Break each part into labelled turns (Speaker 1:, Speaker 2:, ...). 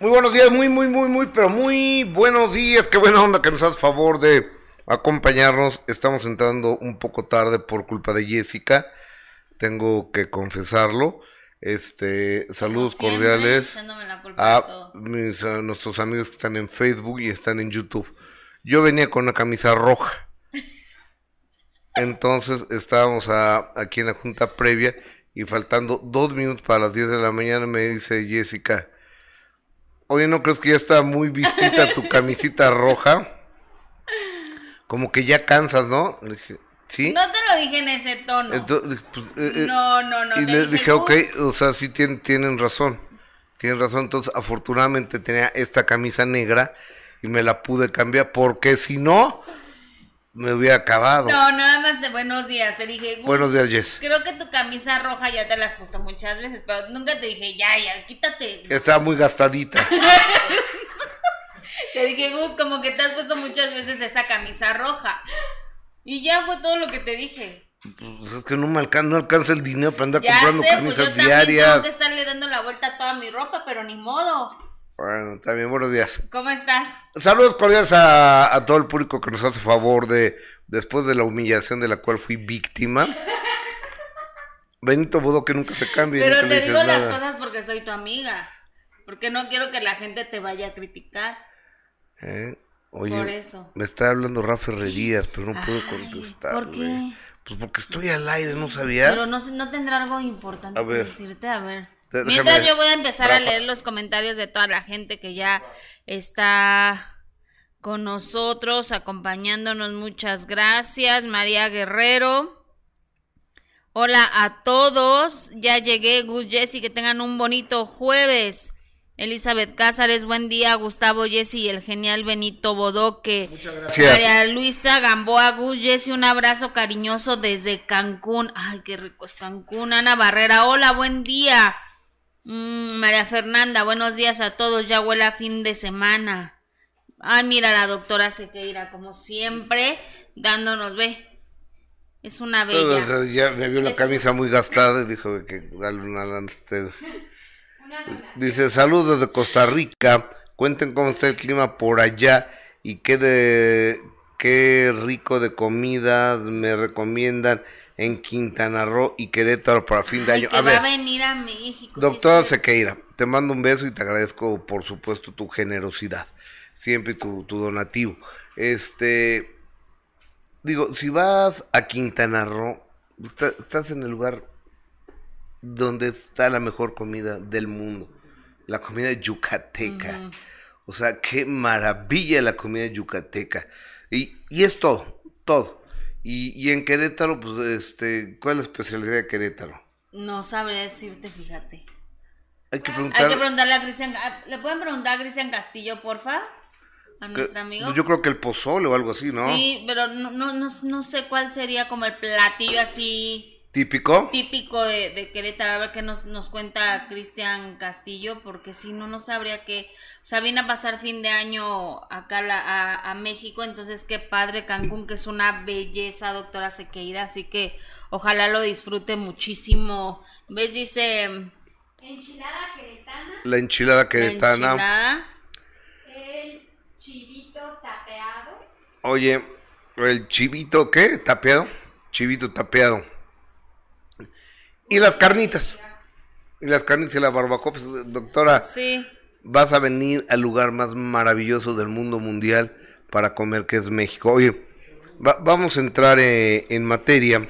Speaker 1: Muy buenos días, muy, muy, muy, muy, pero muy buenos días. Qué buena onda que nos haces favor de acompañarnos. Estamos entrando un poco tarde por culpa de Jessica. Tengo que confesarlo. Este, saludos
Speaker 2: Siempre
Speaker 1: cordiales a, mis, a nuestros amigos que están en Facebook y están en YouTube. Yo venía con una camisa roja. Entonces estábamos a- aquí en la junta previa y faltando dos minutos para las 10 de la mañana me dice Jessica, oye, ¿no crees que ya está muy vistita tu camisita roja? Como que ya cansas, ¿no? Le dije, ¿sí?
Speaker 2: No te lo dije en ese tono.
Speaker 1: Entonces, pues, eh, eh,
Speaker 2: no, no, no.
Speaker 1: y le
Speaker 2: dije,
Speaker 1: dije, ok,
Speaker 2: "Gus,
Speaker 1: o sea, sí tienen, tienen razón. Tienen razón. Entonces, afortunadamente tenía esta camisa negra y me la pude cambiar porque si no, me hubiera acabado.
Speaker 2: No, nada más de buenos días. Te dije, Gus,
Speaker 1: Buenos días, Jess.
Speaker 2: Creo que tu camisa roja ya te la has puesto muchas veces, pero nunca te dije, ya, ya, quítate.
Speaker 1: Estaba muy gastadita.
Speaker 2: Te dije, Gus, como que te has puesto muchas veces esa camisa roja. Y ya fue todo lo que te dije.
Speaker 1: Pues es que no me alcanza, no alcanza el dinero para andar
Speaker 2: Ya
Speaker 1: comprando
Speaker 2: sé, pues
Speaker 1: camisas
Speaker 2: yo también tengo
Speaker 1: diarias.
Speaker 2: que estarle dando la vuelta a toda mi ropa, pero ni modo.
Speaker 1: Bueno, también buenos días.
Speaker 2: ¿Cómo estás?
Speaker 1: Saludos cordiales a, a todo el público que nos hace favor de, después de la humillación de la cual fui víctima. Benito Bodo que nunca se cambie.
Speaker 2: Pero
Speaker 1: nunca
Speaker 2: te digo las
Speaker 1: nada.
Speaker 2: cosas porque soy tu amiga. Porque no quiero que la gente te vaya a criticar.
Speaker 1: ¿Eh? Oye,
Speaker 2: Por eso.
Speaker 1: me está hablando Rafa Herrerías, pero no puedo contestar.
Speaker 2: ¿Por qué?
Speaker 1: Pues porque estoy al aire, ¿no sabías?
Speaker 2: Pero no, no tendrá algo importante
Speaker 1: A
Speaker 2: que decirte, a ver. Mientras
Speaker 1: déjame-
Speaker 2: yo voy a empezar a leer los comentarios de toda la gente que ya está con nosotros, acompañándonos. Muchas gracias, María Guerrero. Hola a todos, ya llegué, Gus Jessy, que tengan un bonito jueves. Elizabeth Cázares, buen día, Gustavo Jessy y el genial Benito Bodoque.
Speaker 1: gracias.
Speaker 2: María Luisa Gamboa Gus Jessy, un abrazo cariñoso desde Cancún. Ay, qué rico es Cancún. Ana Barrera, hola, buen día. Mm, María Fernanda, buenos días a todos, ya huele a fin de semana. Ay, mira la doctora Sequeira, como siempre, dándonos, ve. Es una
Speaker 1: O
Speaker 2: bella.
Speaker 1: sea, ya me vio la
Speaker 2: Es-
Speaker 1: camisa muy gastada y dijo que dale una lana. Dice, saludos desde Costa Rica. Cuenten cómo está el clima por allá y qué de qué rico de comidas me recomiendan en Quintana Roo y Querétaro para fin de
Speaker 2: Ay,
Speaker 1: año.
Speaker 2: que
Speaker 1: A
Speaker 2: va
Speaker 1: ver,
Speaker 2: a venir a México.
Speaker 1: Doctora
Speaker 2: sí.
Speaker 1: Sequeira, te mando un beso y te agradezco, por supuesto, tu generosidad. Siempre tu, tu donativo. Este, digo, si vas a Quintana Roo, está- estás en el lugar donde está la mejor comida del mundo. La comida yucateca. O sea, qué maravilla la comida yucateca. Y, y es todo, todo. Y, y en Querétaro, pues, este, ¿cuál es la especialidad de Querétaro?
Speaker 2: No sabré decirte, fíjate.
Speaker 1: Hay que
Speaker 2: Hay
Speaker 1: preguntar.
Speaker 2: que preguntarle a Cristian. ¿Le pueden preguntar a Cristian Castillo, porfa? A nuestro amigo.
Speaker 1: Yo creo que el pozole o algo así, ¿no?
Speaker 2: Sí, pero no, no, no, no sé cuál sería como el platillo así
Speaker 1: Típico.
Speaker 2: típico de, de Querétaro. A ver qué nos, nos cuenta Cristian Castillo, porque si no, no sabría que. O sea, viene a pasar fin de año acá a, la- a, a México, entonces qué padre Cancún, que es una belleza, doctora Sequeira. Así que ojalá lo disfrute muchísimo. ¿Ves? Dice.
Speaker 3: Enchilada queretana,
Speaker 1: La enchilada
Speaker 2: la
Speaker 1: queretana.
Speaker 2: enchilada.
Speaker 3: el chivito tapeado,
Speaker 1: Oye, el chivito, ¿qué? Tapeado. Chivito tapeado. Y las carnitas. Y las carnitas y la barbacoa. Pues, doctora,
Speaker 2: Sí.
Speaker 1: vas a venir al lugar más maravilloso del mundo mundial para comer, que es México. Oye, va- vamos a entrar eh, en materia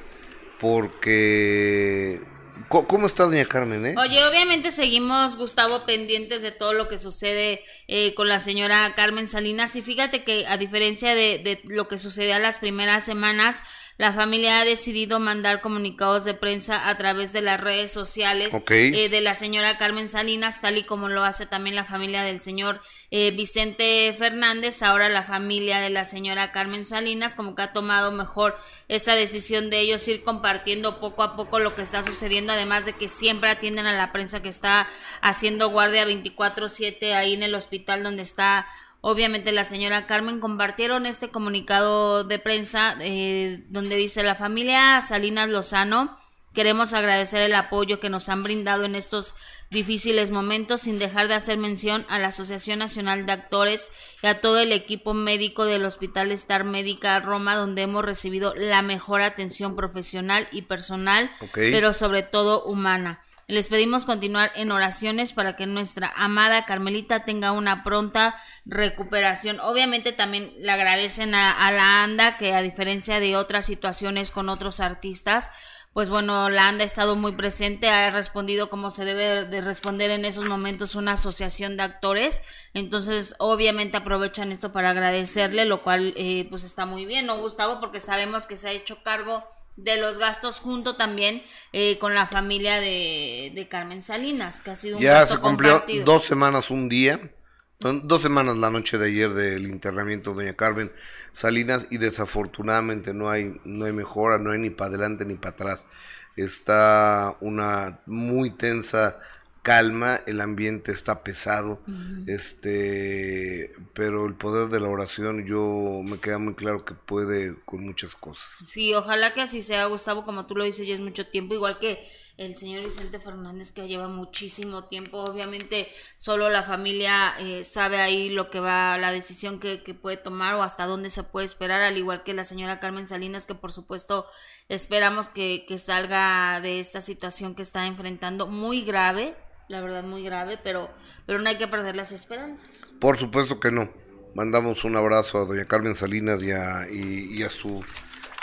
Speaker 1: porque... ¿Cómo, está doña Carmen, eh?
Speaker 2: Oye, obviamente seguimos, Gustavo, pendientes de todo lo que sucede eh, con la señora Carmen Salinas. Y fíjate que a diferencia de, de lo que sucedía las primeras semanas, la familia ha decidido mandar comunicados de prensa a través de las redes sociales eh, de la señora Carmen Salinas, tal y como lo hace también la familia del señor eh, Vicente Fernández, ahora la familia de la señora Carmen Salinas, como que ha tomado mejor esa decisión de ellos ir compartiendo poco a poco lo que está sucediendo, además de que siempre atienden a la prensa que está haciendo guardia 24/7 ahí en el hospital donde está obviamente la señora Carmen compartieron este comunicado de prensa eh, donde dice la familia Salinas Lozano Queremos agradecer el apoyo que nos han brindado en estos difíciles momentos, sin dejar de hacer mención a la Asociación Nacional de Actores y a todo el equipo médico del Hospital Star Médica Roma, donde hemos recibido la mejor atención profesional y personal, pero sobre todo humana. Les pedimos continuar en oraciones para que nuestra amada Carmelita tenga una pronta recuperación. Obviamente también le agradecen a, la ANDA que a diferencia de otras situaciones con otros artistas, pues bueno, la ANDA ha estado muy presente, ha respondido como se debe de responder en esos momentos una asociación de actores. Entonces, obviamente aprovechan esto para agradecerle, lo cual eh, pues está muy bien, ¿no, Gustavo? Porque sabemos que se ha hecho cargo de los gastos junto también eh, con la familia de, de Carmen Salinas, que ha sido un
Speaker 1: Ya
Speaker 2: gasto
Speaker 1: se cumplió
Speaker 2: compartido.
Speaker 1: dos semanas un día, dos semanas la noche de ayer del internamiento de doña Carmen Salinas y desafortunadamente no hay, no hay mejora, no hay ni para adelante ni para atrás. Está una muy tensa calma, el ambiente está pesado, este, pero el poder de la oración yo me queda muy claro que puede con muchas cosas.
Speaker 2: Sí, ojalá que así sea, Gustavo, como tú lo dices, ya es mucho tiempo, igual que el señor Vicente Fernández que lleva muchísimo tiempo, obviamente solo la familia eh, sabe ahí lo que va, la decisión que, que puede tomar o hasta dónde se puede esperar, al igual que la señora Carmen Salinas, que por supuesto esperamos que, que salga de esta situación que está enfrentando muy grave, la verdad muy grave, pero, pero no hay que perder las esperanzas.
Speaker 1: Por supuesto que no. Mandamos un abrazo a doña Carmen Salinas y a, y- y a su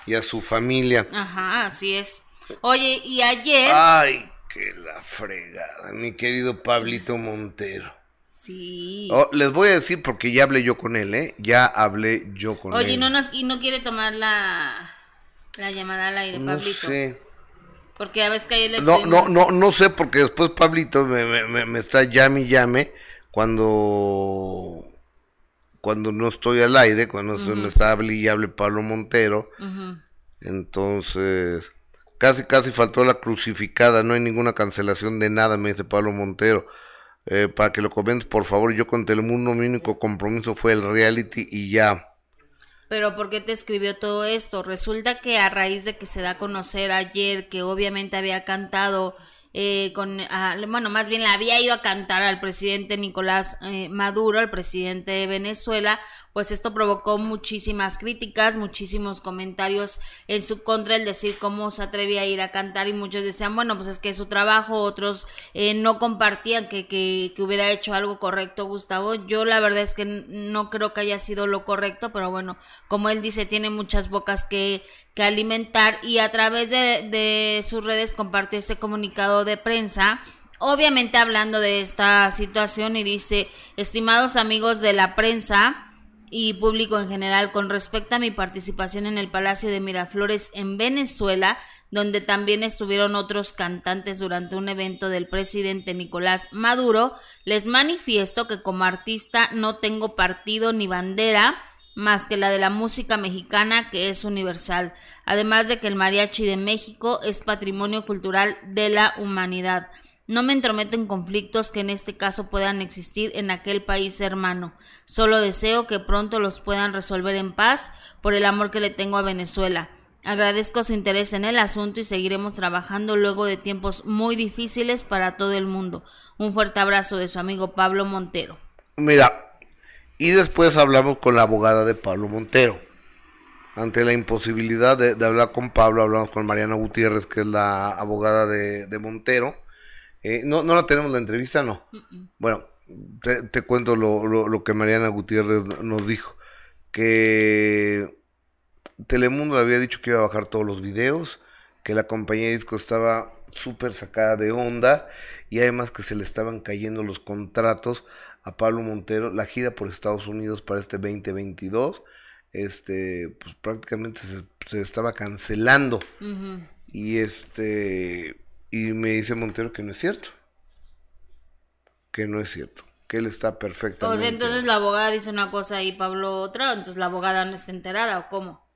Speaker 1: y a su familia.
Speaker 2: Ajá, así es. Oye, y ayer...
Speaker 1: Ay, que la fregada, mi querido Pablito Montero.
Speaker 2: Sí.
Speaker 1: Oh, les voy a decir porque ya hablé yo con él, ¿eh? Ya hablé yo con
Speaker 2: Oye,
Speaker 1: él.
Speaker 2: no nos, y no quiere tomar la, la llamada al aire,
Speaker 1: No
Speaker 2: Pablito.
Speaker 1: sé.
Speaker 2: Porque a veces que le
Speaker 1: No, no, no, no sé porque después Pablito me, me, me- está llame y llame cuando cuando no estoy al aire, cuando se me está hable y hable Pablo Montero. Entonces, casi, casi faltó la crucificada, no hay ninguna cancelación de nada, me dice Pablo Montero. Eh, para que lo comentes, por favor, yo con Telemundo mi único compromiso fue el reality y ya.
Speaker 2: Pero ¿por qué te escribió todo esto? Resulta que a raíz de que se da a conocer ayer que obviamente había cantado eh, con, ah, bueno, más bien le había ido a cantar al presidente Nicolás eh, Maduro, al presidente de Venezuela, pues esto provocó muchísimas críticas, muchísimos comentarios en su contra, el decir cómo se atrevía a ir a cantar y muchos decían, bueno, pues es que es su trabajo, otros eh, no compartían que, que, que hubiera hecho algo correcto Gustavo. Yo la verdad es que no creo que haya sido lo correcto, pero bueno, como él dice, tiene muchas bocas que, que alimentar y a través de, de sus redes compartió ese comunicado de prensa. Obviamente hablando de esta situación y dice, estimados amigos de la prensa, y público en general con respecto a mi participación en el Palacio de Miraflores en Venezuela, donde también estuvieron otros cantantes durante un evento del presidente Nicolás Maduro, les manifiesto que como artista no tengo partido ni bandera más que la de la música mexicana que es universal, además de que el mariachi de México es patrimonio cultural de la humanidad. No me entrometo en conflictos que en este caso puedan existir en aquel país hermano. Solo deseo que pronto los puedan resolver en paz por el amor que le tengo a Venezuela. Agradezco su interés en el asunto y seguiremos trabajando luego de tiempos muy difíciles para todo el mundo. Un fuerte abrazo de su amigo Pablo Montero.
Speaker 1: Mira, y después hablamos con la abogada de Pablo Montero. Ante la imposibilidad de, de hablar con Pablo, hablamos con Mariana Gutiérrez, que es la abogada de, de Montero. Eh, no, no la tenemos la entrevista, no. Bueno, te, te cuento lo, lo- lo que Mariana Gutiérrez nos dijo. Que Telemundo le había dicho que iba a bajar todos los videos, que la compañía de disco estaba súper sacada de onda y además que se le estaban cayendo los contratos a Pablo Montero, la gira por Estados Unidos para este 2022, este, pues prácticamente se, se estaba cancelando y este, y me dice Montero que no es cierto, que no es cierto, que él está
Speaker 2: O
Speaker 1: perfectamente.
Speaker 2: sea, entonces la abogada dice una cosa y Pablo otra, entonces la abogada no está enterada o cómo?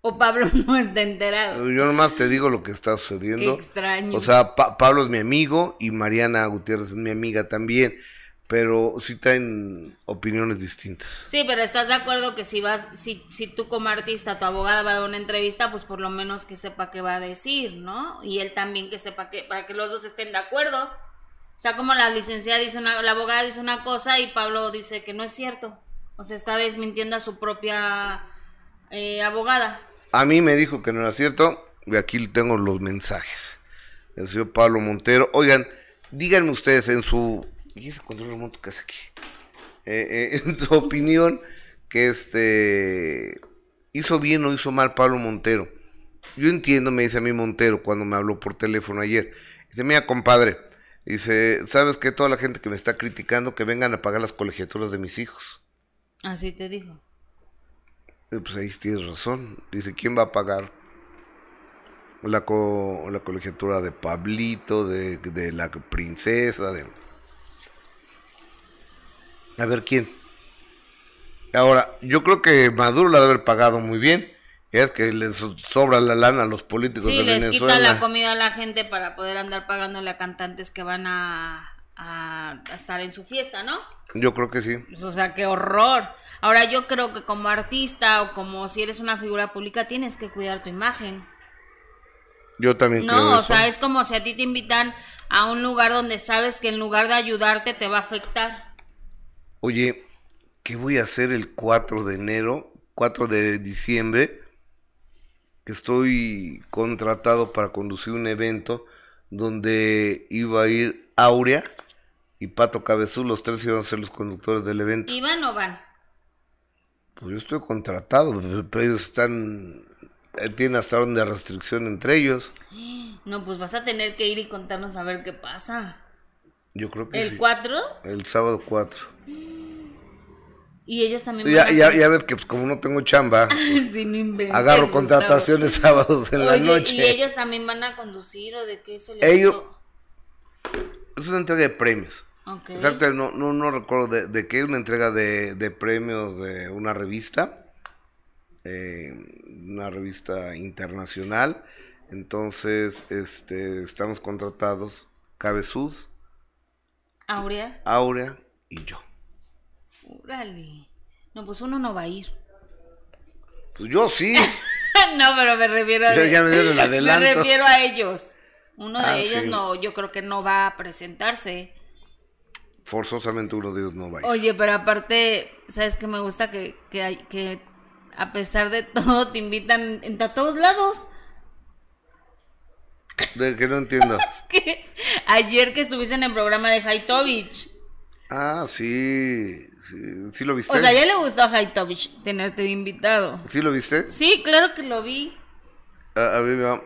Speaker 2: O Pablo no está enterado.
Speaker 1: Yo nomás te digo lo que está
Speaker 2: Qué
Speaker 1: sucediendo.
Speaker 2: extraño.
Speaker 1: O sea, Pa- Pablo es mi amigo y Mariana Gutiérrez es mi amiga también. Pero sí traen opiniones distintas.
Speaker 2: Sí, pero estás de acuerdo que si vas, si, si tú como artista, tu abogada va a dar una entrevista, pues por lo menos que sepa qué va a decir, ¿no? Y él también que sepa que, para que los dos estén de acuerdo. O sea, como la licenciada dice una, la abogada dice una cosa y Pablo dice que no es cierto. O sea, está desmintiendo a su propia eh, abogada.
Speaker 1: A mí me dijo que no era cierto, y aquí tengo los mensajes. El señor Pablo Montero. Oigan, díganme ustedes en su y ese control remoto que hace aquí. Eh, eh, en su opinión, que este hizo bien o hizo mal Pablo Montero. Yo entiendo, me dice a mí Montero cuando me habló por teléfono ayer. Dice, mira, compadre, dice, ¿sabes que Toda la gente que me está criticando, que vengan a pagar las colegiaturas de mis hijos.
Speaker 2: Así te dijo.
Speaker 1: pues ahí tienes razón. Dice, ¿quién va a pagar? La, la colegiatura de Pablito, de, de la princesa, de... A ver quién. Ahora, yo creo que Maduro la debe haber pagado muy bien. Es que les sobra la lana a los políticos
Speaker 2: sí, les quita la comida a la gente para poder andar pagándole a cantantes que van a, a, estar en su fiesta, ¿no?
Speaker 1: Yo creo que sí.
Speaker 2: Pues, o sea, qué horror. Ahora, yo creo que como artista o como si eres una figura pública tienes que cuidar tu imagen.
Speaker 1: Yo también
Speaker 2: no, creo. No, o sea, es como si a ti te invitan a un lugar donde sabes que en lugar de ayudarte te va a afectar.
Speaker 1: Oye, ¿qué voy a hacer el 4 de enero, 4 de diciembre? Que estoy contratado para conducir un evento donde iba a ir Aurea y Pato Cabezú, los tres iban a ser los conductores del evento.
Speaker 2: ¿Iban o van?
Speaker 1: Pues yo estoy contratado, pero ellos están, eh, tienen hasta donde restricción entre ellos.
Speaker 2: No, pues vas a tener que ir y contarnos a ver qué pasa.
Speaker 1: Yo creo que
Speaker 2: ¿El 4?
Speaker 1: El sábado 4.
Speaker 2: Y ellos también
Speaker 1: ya, ya, ya, ves que pues, como no tengo chamba, agarro contrataciones sábados en la noche.
Speaker 2: ¿Y ellos también van a conducir o de qué se les
Speaker 1: Ellos... Es una entrega de premios. Exacto, no, no, no recuerdo de, de qué, una entrega de, de premios de una revista, eh, una revista internacional. Entonces, este, estamos contratados Cabezud,
Speaker 2: Aurea,
Speaker 1: Aurea y yo.
Speaker 2: Órale. No, pues uno no va a ir.
Speaker 1: Pues yo sí.
Speaker 2: no, pero me refiero a.
Speaker 1: Yo ya me dieron el
Speaker 2: Me refiero a ellos. Uno de ah, ellos no, yo creo que no va a presentarse.
Speaker 1: Forzosamente uno de ellos no va a ir.
Speaker 2: Oye, pero aparte, ¿sabes qué me gusta? Que, que, que a pesar de todo te invitan a todos lados.
Speaker 1: De que no entiendo.
Speaker 2: es que ayer que estuviste en el programa de Haitovich.
Speaker 1: Ah, sí, sí, lo viste.
Speaker 2: O sea, ya le gustó a Haitovich tenerte de invitado.
Speaker 1: ¿Sí lo viste?
Speaker 2: Sí, claro que lo vi.
Speaker 1: A, ver,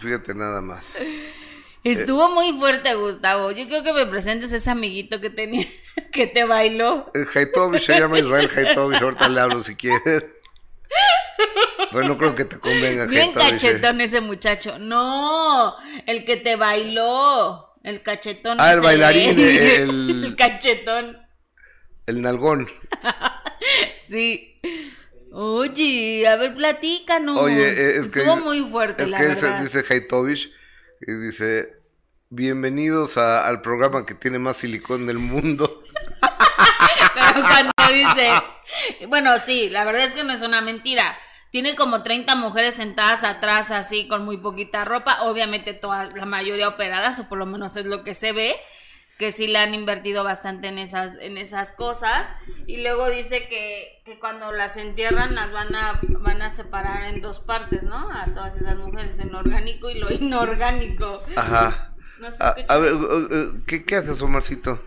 Speaker 1: fíjate nada más.
Speaker 2: Estuvo muy fuerte, Gustavo. Yo creo que me presentes ese amiguito que tenía, que te bailó.
Speaker 1: Haitovich se llama Israel Haitovich, ahorita le hablo si quieres. Pero no creo que te convenga.
Speaker 2: Bien cachetón ese muchacho. No, el que te bailó. El cachetón.
Speaker 1: Ah, el bailarín, el...
Speaker 2: el cachetón.
Speaker 1: El nalgón.
Speaker 2: sí. Oye, a ver, platícanos.
Speaker 1: Oye, eh, es
Speaker 2: Estuvo muy fuerte,
Speaker 1: es
Speaker 2: la
Speaker 1: que
Speaker 2: verdad.
Speaker 1: dice Haitovich, y dice, bienvenidos al programa que tiene más silicón del mundo.
Speaker 2: Pero cuando dice, bueno, sí, la verdad es que no es una mentira. Tiene como 30 mujeres sentadas atrás así con muy poquita ropa, obviamente todas, la mayoría operadas, o por lo menos es lo que se ve, que sí le han invertido bastante en esas, en esas cosas. Y luego dice que, que cuando las entierran las van a, van a separar en dos partes, ¿no? A todas esas mujeres, en orgánico y lo inorgánico.
Speaker 1: Ajá.
Speaker 2: No
Speaker 1: a, a, ver, ¿qué, qué haces, Omarcito?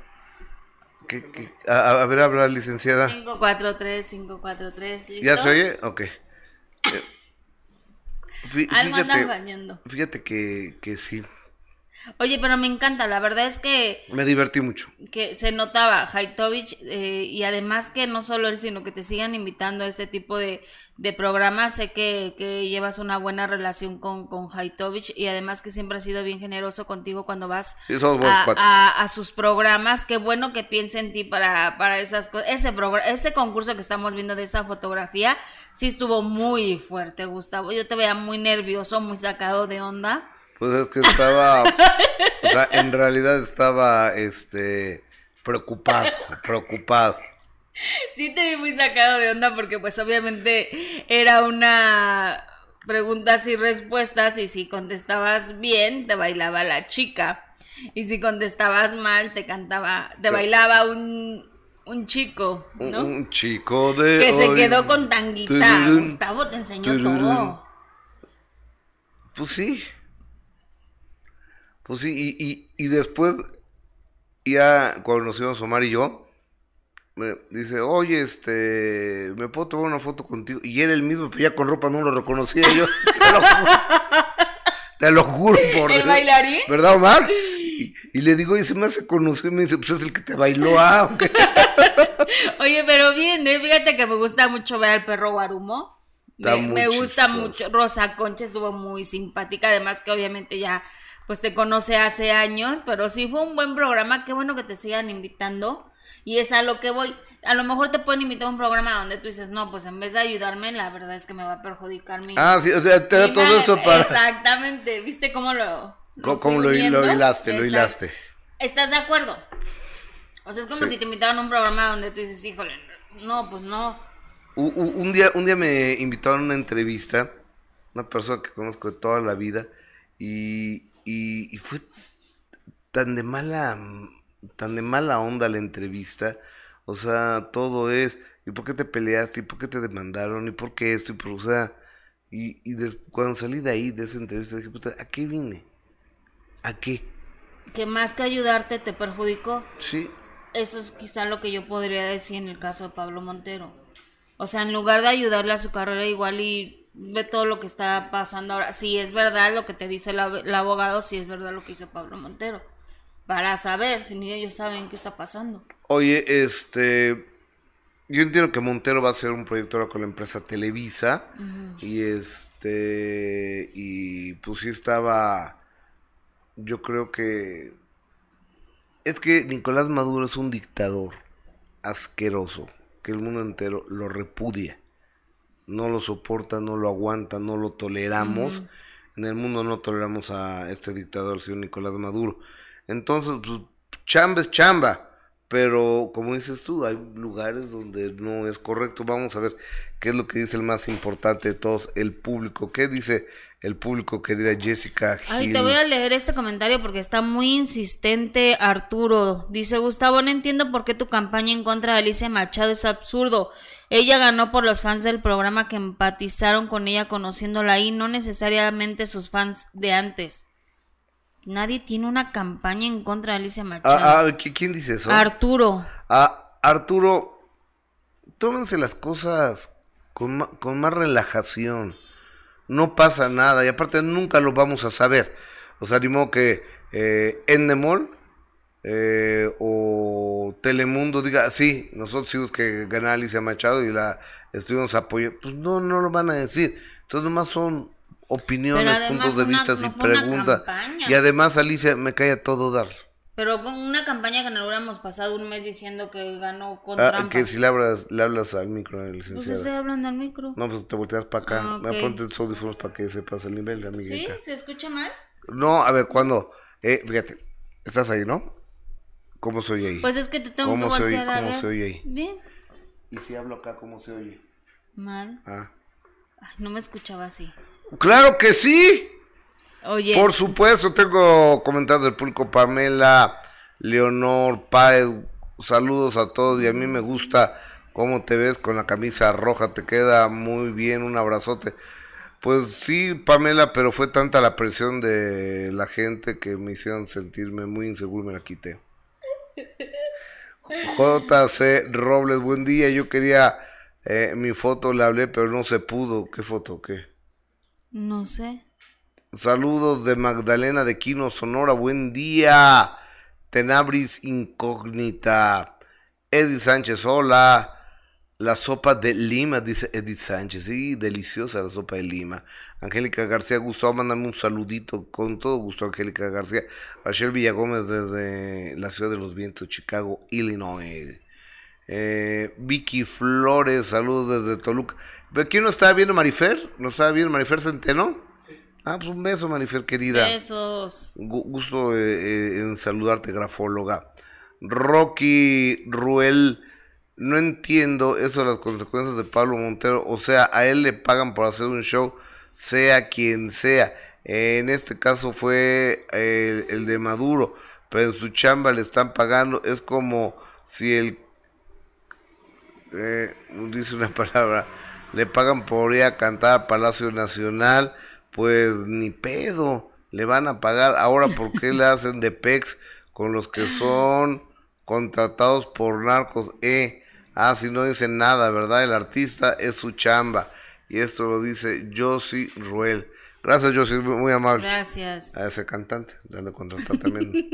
Speaker 1: ¿Qué, qué? A, a, ver, habla, licenciada.
Speaker 2: 543, 543, ¿listo?
Speaker 1: ¿Ya se oye? Ok.
Speaker 2: Algo andas bañando.
Speaker 1: Fíjate que, que sí.
Speaker 2: Oye, pero me encanta, la verdad es que...
Speaker 1: Me divertí mucho.
Speaker 2: Que se notaba Haitovich eh, y además que no solo él, sino que te sigan invitando a ese tipo de, de programas. Sé que, que, llevas una buena relación con, con Haitovich y además que siempre ha sido bien generoso contigo cuando vas a, a, a, sus programas. Qué bueno que piense en ti para, para esas cosas. Ese, ese concurso que estamos viendo de esa fotografía sí estuvo muy fuerte, Gustavo. Yo te veía muy nervioso, muy sacado de onda.
Speaker 1: Pues es que estaba, o sea, en realidad estaba, este, Preocupado, preocupado.
Speaker 2: Sí te vi muy sacado de onda porque pues obviamente era una preguntas y respuestas y si contestabas bien te bailaba la chica y si contestabas mal te cantaba, te bailaba un, un chico, ¿no?
Speaker 1: Un chico de.
Speaker 2: que se quedó con tanguita. Gustavo te enseñó todo.
Speaker 1: Pues sí. Pues sí, y, y, y después, ya cuando nos íbamos Omar y yo, me dice, oye, este, ¿me puedo tomar una foto contigo? Y era el mismo, pero ya con ropa no lo reconocía yo. Te lo juro, te lo juro por
Speaker 2: ¿El
Speaker 1: Dios.
Speaker 2: bailarín?
Speaker 1: ¿Verdad, Omar? Y, y le digo, y se me hace conocido, y me dice, pues es el que te bailó, ah, ok.
Speaker 2: Oye, pero bien, ¿eh? fíjate que me gusta mucho ver al perro Guarumo. Me, gusta
Speaker 1: chistoso.
Speaker 2: mucho. Rosa Concha estuvo muy simpática, además que obviamente ya pues te conoce hace años, pero sí fue un buen programa, qué bueno que te sigan invitando. Y es a lo que voy. A lo mejor te pueden invitar a un programa donde tú dices, no, pues en vez de ayudarme, la verdad es que me va a perjudicar mi...
Speaker 1: Ah, sí, o sea, te da todo eso para...
Speaker 2: Exactamente, ¿viste cómo lo... Fui
Speaker 1: cómo lo, lo hilaste, lo hilaste.
Speaker 2: ¿Estás de acuerdo? O sea, es como
Speaker 1: Sí.
Speaker 2: si te invitaran a un programa donde tú dices, híjole, no, pues no.
Speaker 1: Un día, un día me invitaron a una entrevista, una persona que conozco de toda la vida, y, y, y fue tan de mala, tan de mala onda la entrevista. O sea, todo es, ¿y por qué te peleaste? ¿Y por qué te demandaron? ¿Y por qué esto? Y por, o sea, y, cuando salí de ahí, de esa entrevista, dije, puta, ¿a qué vine? ¿A qué?
Speaker 2: Que más que ayudarte te perjudicó.
Speaker 1: Sí,
Speaker 2: Eso es quizá lo que yo podría decir en el caso de Pablo Montero. O sea, en lugar de ayudarle a su carrera igual y ve todo lo que está pasando ahora. Si es verdad lo que te dice el abogado, si es verdad lo que hizo Pablo Montero. Para saber si ni ellos saben qué está pasando.
Speaker 1: Oye, este. Yo entiendo que Montero va a hacer un proyecto ahora con la empresa Televisa. Y este. Y pues sí estaba. Yo creo que. Es que Nicolás Maduro es un dictador asqueroso. Que el mundo entero lo repudia. No lo soporta, no lo aguanta, no lo toleramos. En el mundo no toleramos a este dictador, el señor Nicolás Maduro. Entonces, pues, chamba es chamba. Pero, como dices tú, hay lugares donde no es correcto. Vamos a ver qué es lo que dice el más importante de todos, el público. ¿Qué dice el público, querida Jessica?
Speaker 2: Ay,
Speaker 1: Gil?
Speaker 2: te voy a leer este comentario porque está muy insistente Arturo. Dice Gustavo, no entiendo por qué tu campaña en contra de Alicia Machado es absurdo. Ella ganó por los fans del programa que empatizaron con ella conociéndola ahí, no necesariamente sus fans de antes. Nadie tiene una campaña en contra de Alicia Machado.
Speaker 1: Ah, ah, ¿qui- ¿Quién dice eso?
Speaker 2: Arturo,
Speaker 1: Ah, Arturo, tómense las cosas con, con más relajación. No pasa nada y aparte nunca lo vamos a saber. O sea, ni modo que eh, Endemol eh, o Telemundo diga, sí, nosotros hicimos que ganara Alicia Machado y la estuvimos apoyando. Pues no, no lo van a decir. Entonces nomás son opiniones, puntos de vista
Speaker 2: no
Speaker 1: y preguntas. Y además Alicia me cae a todo dar.
Speaker 2: Pero con una campaña que no hubiéramos pasado un mes diciendo que ganó con
Speaker 1: Ah,
Speaker 2: trampa.
Speaker 1: que si le hablas, le hablas al micro,
Speaker 2: Pues
Speaker 1: licenciado.
Speaker 2: estoy hablando al micro.
Speaker 1: No, pues te volteas para acá.
Speaker 2: Ah,
Speaker 1: Me
Speaker 2: ok.
Speaker 1: ponte tus audífonos para que sepas el nivel,
Speaker 2: ¿Sí?
Speaker 1: amiguita.
Speaker 2: ¿Se escucha mal?
Speaker 1: No, a ver, ¿cuándo? Eh, fíjate, estás ahí, ¿no? ¿Cómo soy ahí?
Speaker 2: Pues es que te tengo
Speaker 1: ¿Cómo
Speaker 2: que
Speaker 1: se oye-
Speaker 2: voltear a
Speaker 1: cómo
Speaker 2: ver.
Speaker 1: se oye ahí?
Speaker 2: Bien.
Speaker 1: ¿Y si hablo acá, cómo se oye?
Speaker 2: Mal.
Speaker 1: Ah.
Speaker 2: Ay, no me escuchaba así.
Speaker 1: ¡Claro que sí!
Speaker 2: Oye,
Speaker 1: Por supuesto, tengo comentarios del público. Pamela, Leonor, Páez, saludos a todos. Y a mí me gusta cómo te ves con la camisa roja. Te queda muy bien. Un abrazote. Pues sí, Pamela, pero fue tanta la presión de la gente que me hicieron sentirme muy inseguro y me la quité. JC Robles, buen día. Yo quería eh, mi foto, le hablé, pero no se pudo. ¿Qué foto? ¿Qué?
Speaker 2: no sé.
Speaker 1: Saludos de Magdalena de Quino, Sonora. Buen día. Tenabris Incógnita. Edith Sánchez, hola. La sopa de Lima, dice Edith Sánchez. Sí, deliciosa la sopa de Lima. Angélica García Gustavo, mándame un saludito. Con todo gusto, Angélica García. Rachel Villagómez desde la ciudad de los vientos, Chicago, Illinois. Eh, Vicky Flores, saludos desde Toluca. ¿Pero quién nos estaba viendo, Marifer? ¿Nos estaba viendo Marifer Centeno? Ah, pues un beso, Marifer, querida.
Speaker 2: Besos.
Speaker 1: Gu- gusto eh, eh, en saludarte, grafóloga. Rocky Ruel, no entiendo eso de las consecuencias de Pablo Montero. O sea, a él le pagan por hacer un show, sea quien sea. En este caso fue el, el de Maduro, pero en su chamba le están pagando. Es como si el eh, dice una palabra, le pagan por ir a cantar a Palacio Nacional, pues ni pedo, le van a pagar. Ahora, ¿por qué le hacen de PEX con los que son contratados por narcos? Eh, ah, si no dicen nada, ¿verdad? El artista es su chamba. Y esto lo dice Josie Ruel. Gracias, Josie, muy amable.
Speaker 2: Gracias.
Speaker 1: A ese cantante, le han de contratar también.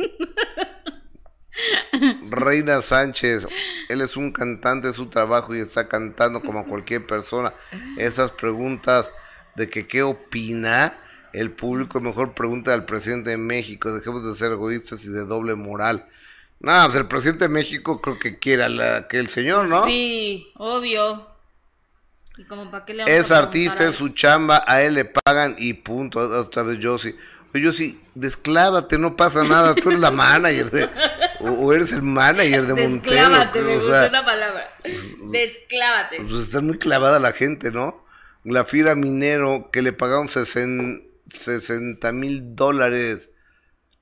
Speaker 1: Reina Sánchez, él es un cantante de su trabajo y está cantando como cualquier persona. Esas preguntas de que qué opina el público, mejor pregunta al presidente de México. Dejemos de ser egoístas y de doble moral. Nada, pues el presidente de México creo que quiera la, que el señor, ¿no?
Speaker 2: Sí, obvio. ¿Y como para qué le vamos
Speaker 1: Es
Speaker 2: a
Speaker 1: artista, es su chamba, a él le pagan y punto. Otra vez yo sí. Oye, yo sí, desclávate, no pasa nada. Tú eres la manager de, o, o eres el manager de Montero.
Speaker 2: Desclávate, me gusta
Speaker 1: sea,
Speaker 2: esa palabra. Desclávate.
Speaker 1: Pues está muy clavada la gente, ¿no? La Fira Minero, que le pagaron 60 mil dólares.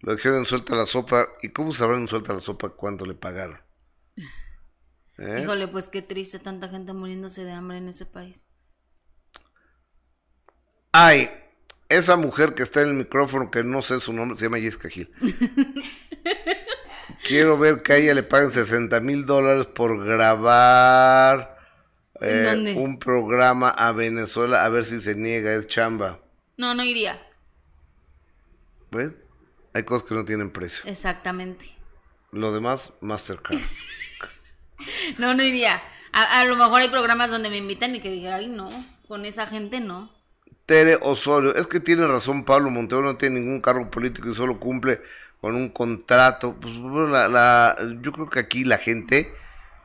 Speaker 1: Lo dijeron suelta la sopa. ¿Y cómo sabrán suelta la sopa cuánto le pagaron? ¿Eh?
Speaker 2: Híjole, pues qué triste tanta gente muriéndose de hambre en ese país.
Speaker 1: Ay, esa mujer que está en el micrófono, que no sé su nombre, se llama Jessica Gil. Quiero ver que a ella le paguen 60 mil dólares por grabar
Speaker 2: ¿En
Speaker 1: eh, un programa a Venezuela, a ver si se niega, es chamba.
Speaker 2: No, no iría.
Speaker 1: ¿Ves? Hay cosas que no tienen precio.
Speaker 2: Exactamente.
Speaker 1: Lo demás, Mastercard.
Speaker 2: No, no iría. A, a lo mejor hay programas donde me invitan y que dijera, ay, no, con esa gente no.
Speaker 1: Tere Osorio, es que tiene razón Pablo Montero, no tiene ningún cargo político y solo cumple con un contrato. Pues bueno, la, la- yo creo que aquí la gente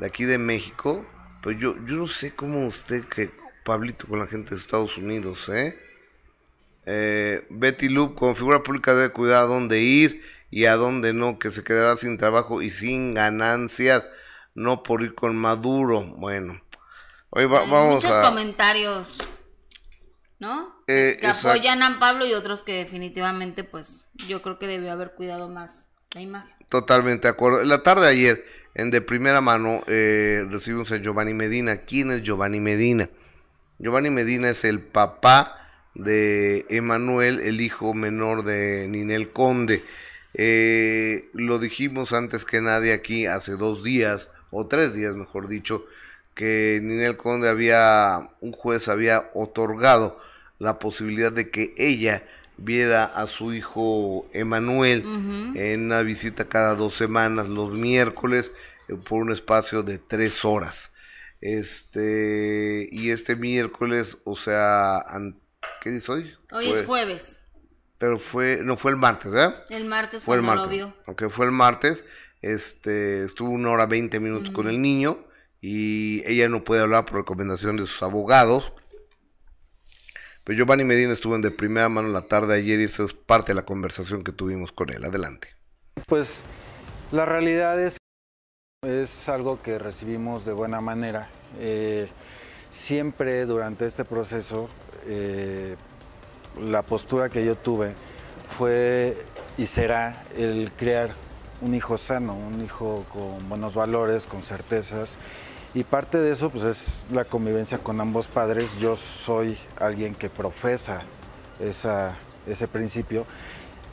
Speaker 1: de aquí de México, pues yo, yo no sé cómo usted que Pablito con la gente de Estados Unidos, ¿eh? Eh, Betty Loop, como figura pública debe cuidar a dónde ir y a dónde no, que se quedará sin trabajo y sin ganancias, no por ir con Maduro. Bueno, hoy va- vamos
Speaker 2: Muchos
Speaker 1: a...
Speaker 2: comentarios, ¿no?
Speaker 1: Eh,
Speaker 2: que apoyan a Pablo y otros que definitivamente, pues, yo creo que debió haber cuidado más la imagen.
Speaker 1: Totalmente de acuerdo. La tarde de ayer, en de primera mano, eh, recibimos a Giovanni Medina. ¿Quién es Giovanni Medina? Giovanni Medina es el papá de Emanuel, el hijo menor de Ninel Conde. Eh, lo dijimos antes que nadie aquí hace dos días, o tres días mejor dicho, que Ninel Conde había, un juez había otorgado la posibilidad de que ella viera a su hijo Emanuel en una visita cada dos semanas, los miércoles, eh, por un espacio de tres horas. Este, y este miércoles, o sea, ¿qué dice hoy?
Speaker 2: Hoy
Speaker 1: Fue-
Speaker 2: es jueves.
Speaker 1: Pero fue, no fue el martes, ¿verdad?
Speaker 2: El martes
Speaker 1: Fue el
Speaker 2: lo
Speaker 1: martes.
Speaker 2: vio.
Speaker 1: Aunque fue el martes, este, estuvo una hora veinte minutos con el niño y ella no puede hablar por recomendación de sus abogados. Pero Giovanni Medina estuvo en de primera mano la tarde de ayer y esa es parte de la conversación que tuvimos con él. Adelante.
Speaker 4: Pues la realidad es es algo que recibimos de buena manera. Eh, siempre durante este proceso eh, la postura que yo tuve fue y será el crear un hijo sano, un hijo con buenos valores, con certezas. Y parte de eso pues, es la convivencia con ambos padres. Yo soy alguien que profesa esa- ese principio,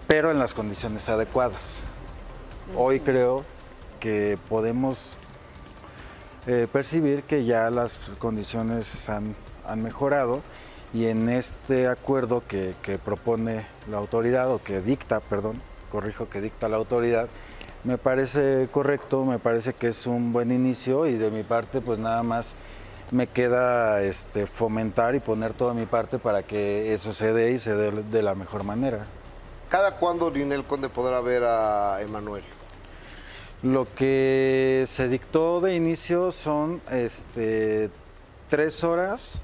Speaker 4: pero en las condiciones adecuadas. Hoy creo que podemos eh, percibir que ya las condiciones han, han mejorado y en este acuerdo que, que propone la autoridad o que dicta, perdón, corrijo, que dicta la autoridad, me parece correcto, me parece que es un buen inicio y de mi parte pues nada más me queda este, fomentar y poner toda mi parte para que eso se dé y se dé de la mejor manera.
Speaker 1: ¿Cada cuándo Ninel Conde podrá ver a Emanuel?
Speaker 4: Lo que se dictó de inicio son este, tres horas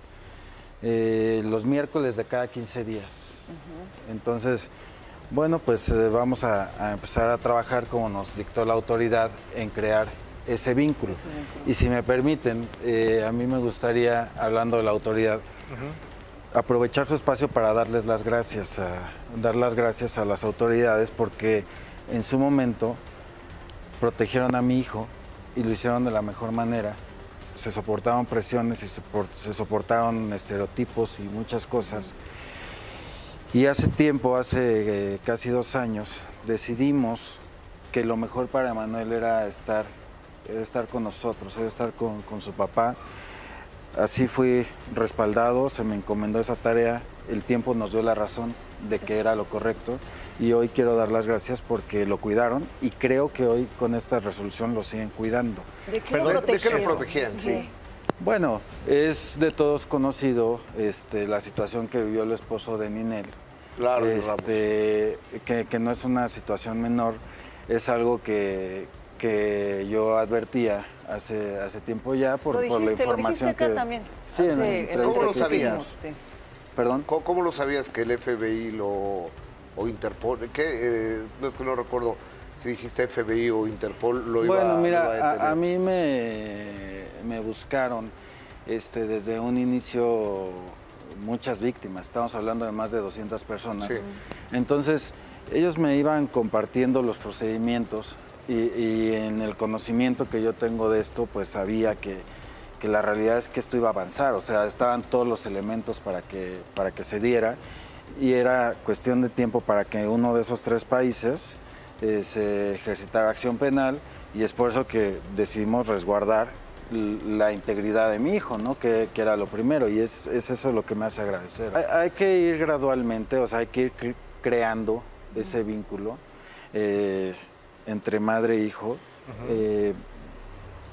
Speaker 4: eh, los miércoles de cada 15 días. Entonces, Bueno, pues eh, vamos a, a empezar a trabajar como nos dictó la autoridad en crear ese vínculo. Y si me permiten, eh, a mí me gustaría, hablando de la autoridad, aprovechar su espacio para darles las gracias, a, dar las gracias a las autoridades porque en su momento protegieron a mi hijo y lo hicieron de la mejor manera. Se soportaron presiones y se soportaron estereotipos y muchas cosas. Y hace tiempo, hace eh, casi dos años, decidimos que lo mejor para Emanuel era estar, era estar con nosotros, era estar con, con su papá. Así fui respaldado, se me encomendó esa tarea, el tiempo nos dio la razón de que era lo correcto y hoy quiero dar las gracias porque lo cuidaron y creo que hoy con esta resolución lo siguen cuidando.
Speaker 5: ¿De qué
Speaker 1: Perdón,
Speaker 5: lo
Speaker 1: ¿de qué lo protegían? Sí.
Speaker 4: Bueno, es de todos conocido este, la situación que vivió el esposo de Ninel.
Speaker 1: Claro,
Speaker 4: este, que, que no es una situación menor, es algo que, que yo advertía hace, hace tiempo ya por,
Speaker 5: Lo
Speaker 4: por la
Speaker 5: dijiste, lo
Speaker 4: información
Speaker 5: dijiste acá
Speaker 4: que...
Speaker 5: también.
Speaker 4: Sí, en
Speaker 5: hace-
Speaker 1: ¿Cómo lo
Speaker 4: que
Speaker 1: sabías?
Speaker 5: Sí.
Speaker 4: Perdón.
Speaker 1: ¿Cómo, cómo lo sabías que el FBI lo o Interpol, qué? Eh, no es que no recuerdo si dijiste FBI o Interpol lo iba,
Speaker 4: Bueno,
Speaker 1: lo
Speaker 4: mira,
Speaker 1: iba a detener.
Speaker 4: a, a mí me, me buscaron este, desde un inicio muchas víctimas, estamos hablando de más de 200 personas.
Speaker 1: Sí.
Speaker 4: Entonces, ellos me iban compartiendo los procedimientos y, y en el conocimiento que yo tengo de esto, pues sabía que, que la realidad es que esto iba a avanzar, o sea, estaban todos los elementos para que, para que se diera y era cuestión de tiempo para que uno de esos tres países eh, se ejercitara acción penal y es por eso que decidimos resguardar la integridad de mi hijo, ¿no? Que, que era lo primero y es, es eso lo que me hace agradecer. Hay, hay que ir gradualmente, o sea, hay que ir cre- creando ese vínculo eh, entre madre e hijo eh,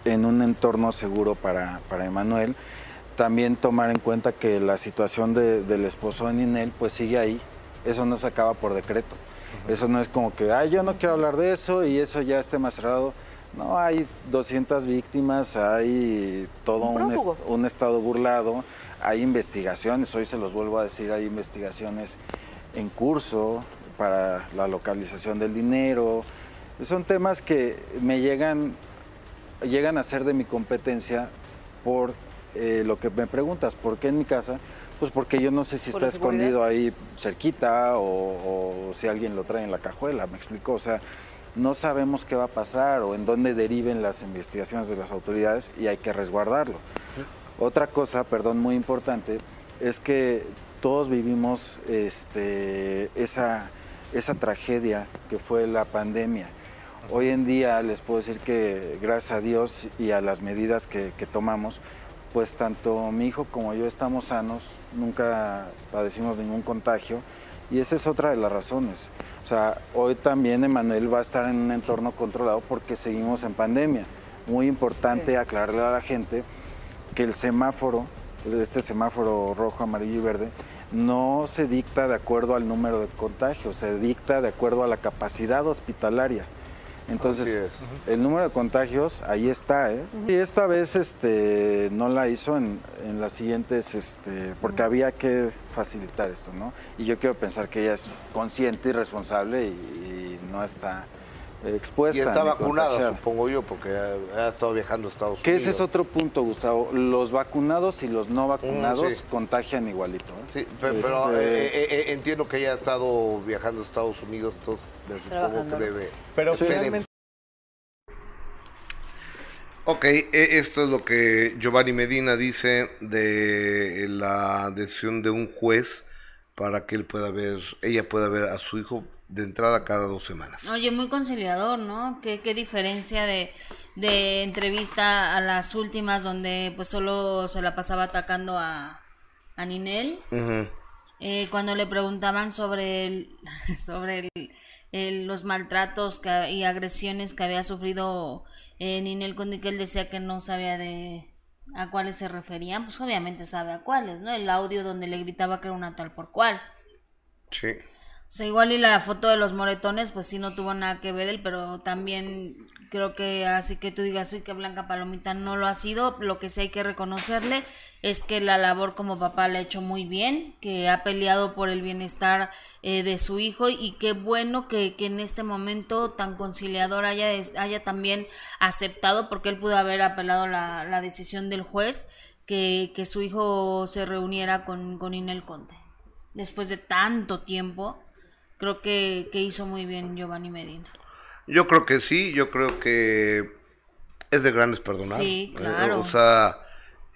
Speaker 4: en un entorno seguro para, para Emanuel. También tomar en cuenta que la situación de- del esposo de Ninel pues sigue ahí, eso no se acaba por decreto. Eso no es como que, ay, yo no quiero hablar de eso y eso ya esté más cerrado. No, hay 200 víctimas, hay todo
Speaker 5: Un
Speaker 4: un, est-
Speaker 5: prófugo.
Speaker 4: un estado burlado, hay investigaciones, hoy se los vuelvo a decir, hay investigaciones en curso para la localización del dinero. Son temas que me llegan, llegan a ser de mi competencia por eh, lo que me preguntas, ¿por qué en mi casa? Pues porque yo no sé si
Speaker 5: ¿Por
Speaker 4: está escondido ahí cerquita o, o si alguien lo trae en la cajuela, me explico. O sea, no sabemos qué va a pasar o en dónde deriven las investigaciones de las autoridades y hay que resguardarlo. Otra cosa, perdón, muy importante, es que todos vivimos este, esa, esa tragedia que fue la pandemia. Hoy en día les puedo decir que gracias a Dios y a las medidas que, que tomamos, pues tanto mi hijo como yo estamos sanos, nunca padecimos ningún contagio y esa es otra de las razones. O sea, hoy también Emanuel va a estar en un entorno controlado porque seguimos en pandemia. Muy importante
Speaker 5: Sí.
Speaker 4: aclararle a la gente que el semáforo, este semáforo rojo, amarillo y verde, no se dicta de acuerdo al número de contagios, se dicta de acuerdo a la capacidad hospitalaria. Entonces, el número de contagios ahí está, ¿eh? Y esta vez este, no la hizo en, en las siguientes, este, porque había que facilitar esto, ¿no? Y yo quiero pensar que ella es consciente y responsable y, y no está expuesta.
Speaker 1: Y está vacunada, supongo yo, porque ha, ha estado viajando a Estados
Speaker 4: Que
Speaker 1: Unidos.
Speaker 4: ese es otro punto, Gustavo. Los vacunados y los no vacunados
Speaker 1: Mm, sí.
Speaker 4: contagian igualito. ¿eh?
Speaker 1: Sí, pe- pero,
Speaker 4: Este,
Speaker 1: eh, eh, eh, entiendo que ella ha estado viajando a Estados Unidos, entonces me supongo
Speaker 5: Trabajando,
Speaker 1: que debe.
Speaker 6: Pero finalmente
Speaker 1: Ok, esto es lo que Giovanni Medina dice de la decisión de un juez para que él pueda ver, ella pueda ver a su hijo de entrada cada dos semanas.
Speaker 2: Oye, muy conciliador, ¿no? ¿Qué, qué diferencia de, de entrevista a las últimas donde pues solo se la pasaba atacando a, a Ninel? Eh, cuando le preguntaban sobre el- sobre el- el- los maltratos que- y agresiones que había sufrido eh, Ninel Conde, que él decía que no sabía de a cuáles se referían, pues obviamente sabe a cuáles, ¿no? El audio donde le gritaba que era una tal por cual.
Speaker 1: Sí.
Speaker 2: O sea, igual y la foto de los moretones, pues sí no tuvo nada que ver él, pero también creo que así que tú digas, soy que Blanca Palomita no lo ha sido, lo que sí hay que reconocerle es que la labor como papá la ha hecho muy bien, que ha peleado por el bienestar eh, de su hijo y qué bueno que, que, en este momento tan conciliador haya, haya también aceptado, porque él pudo haber apelado la, la decisión del juez, que, que, su hijo se reuniera con, con Inel Conte. Después de tanto tiempo, creo que, que hizo muy bien Giovanni Medina.
Speaker 1: Yo creo que sí, yo creo que es de grandes perdonar.
Speaker 2: Sí, claro.
Speaker 1: Eh, o sea,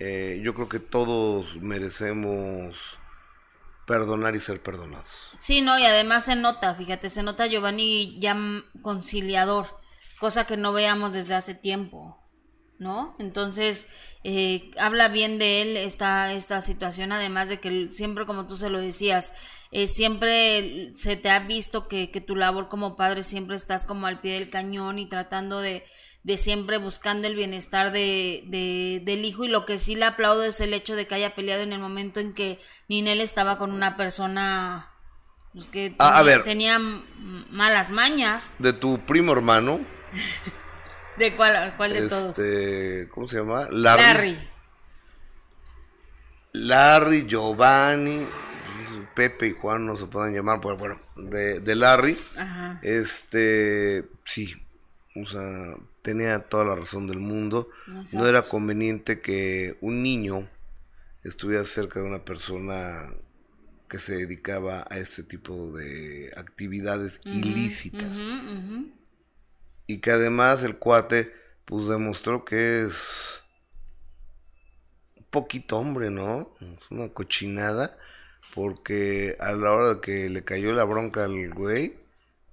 Speaker 1: eh, yo creo que todos merecemos perdonar y ser perdonados.
Speaker 2: Sí, no, y además se nota, fíjate, se nota Giovanni ya conciliador, cosa que no veamos desde hace tiempo. ¿no? Entonces, eh, habla bien de él esta, esta situación, además de que siempre, como tú se lo decías, eh, siempre se te ha visto que, que, tu labor como padre siempre estás como al pie del cañón y tratando de, de siempre buscando el bienestar de, de, del hijo y lo que sí le aplaudo es el hecho de que haya peleado en el momento en que Ninel estaba con una persona pues, que tenía,
Speaker 1: a, a ver,
Speaker 2: tenía malas mañas.
Speaker 1: De tu primo hermano.
Speaker 2: ¿De cuál, cuál de
Speaker 1: este,
Speaker 2: todos?
Speaker 1: ¿Cómo se llama? Larry.
Speaker 2: Larry.
Speaker 1: Larry, Giovanni, Pepe y Juan no se pueden llamar, pero bueno, de, de Larry.
Speaker 2: Ajá.
Speaker 1: Este, sí, o sea, tenía toda la razón del mundo.
Speaker 2: Exacto.
Speaker 1: No era conveniente que un niño estuviera cerca de una persona que se dedicaba a este tipo de actividades ilícitas. Y que además el cuate, pues demostró que es un poquito hombre, ¿no? Es una cochinada, porque a la hora de que le cayó la bronca al güey,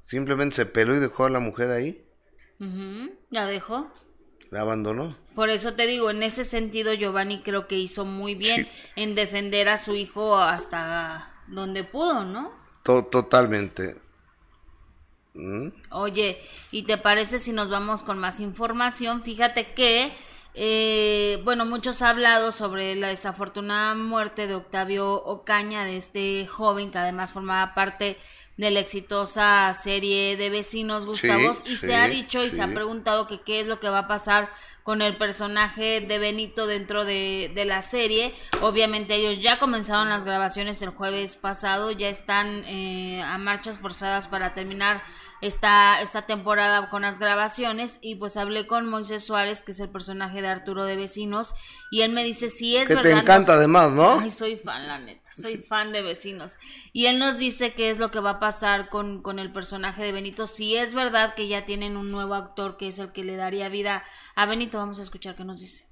Speaker 1: simplemente se peló y dejó a la mujer ahí,
Speaker 2: Ujú, ¿La dejó?
Speaker 1: la abandonó.
Speaker 2: Por eso te digo, en ese sentido Giovanni creo que hizo muy bien
Speaker 1: Sí.
Speaker 2: en defender a su hijo hasta donde pudo, ¿no?
Speaker 1: To- totalmente. ¿Mm?
Speaker 2: Oye, ¿y te parece si nos vamos con más información? Fíjate que, eh, bueno, muchos han hablado sobre la desafortunada muerte de Octavio Ocaña, de este joven que además formaba parte de la exitosa serie de vecinos Gustavos, y
Speaker 1: sí,
Speaker 2: se ha dicho y se ha preguntado que qué es lo que va a pasar con el personaje de Benito dentro de, de la serie. Obviamente ellos ya comenzaron las grabaciones el jueves pasado, ya están eh, a marchas forzadas para terminar esta, esta temporada con las grabaciones y pues hablé con Moisés Suárez, que es el personaje de Arturo de Vecinos, y él me dice si es
Speaker 1: Que
Speaker 2: verdad.
Speaker 1: te encanta
Speaker 2: nos-
Speaker 1: además, ¿no?
Speaker 2: Ay, soy fan, la neta, soy fan de Vecinos. Y él nos dice qué es lo que va a pasar con, con el personaje de Benito, si es verdad que ya tienen un nuevo actor que es el que le daría vida a Benito, vamos a escuchar qué nos dice.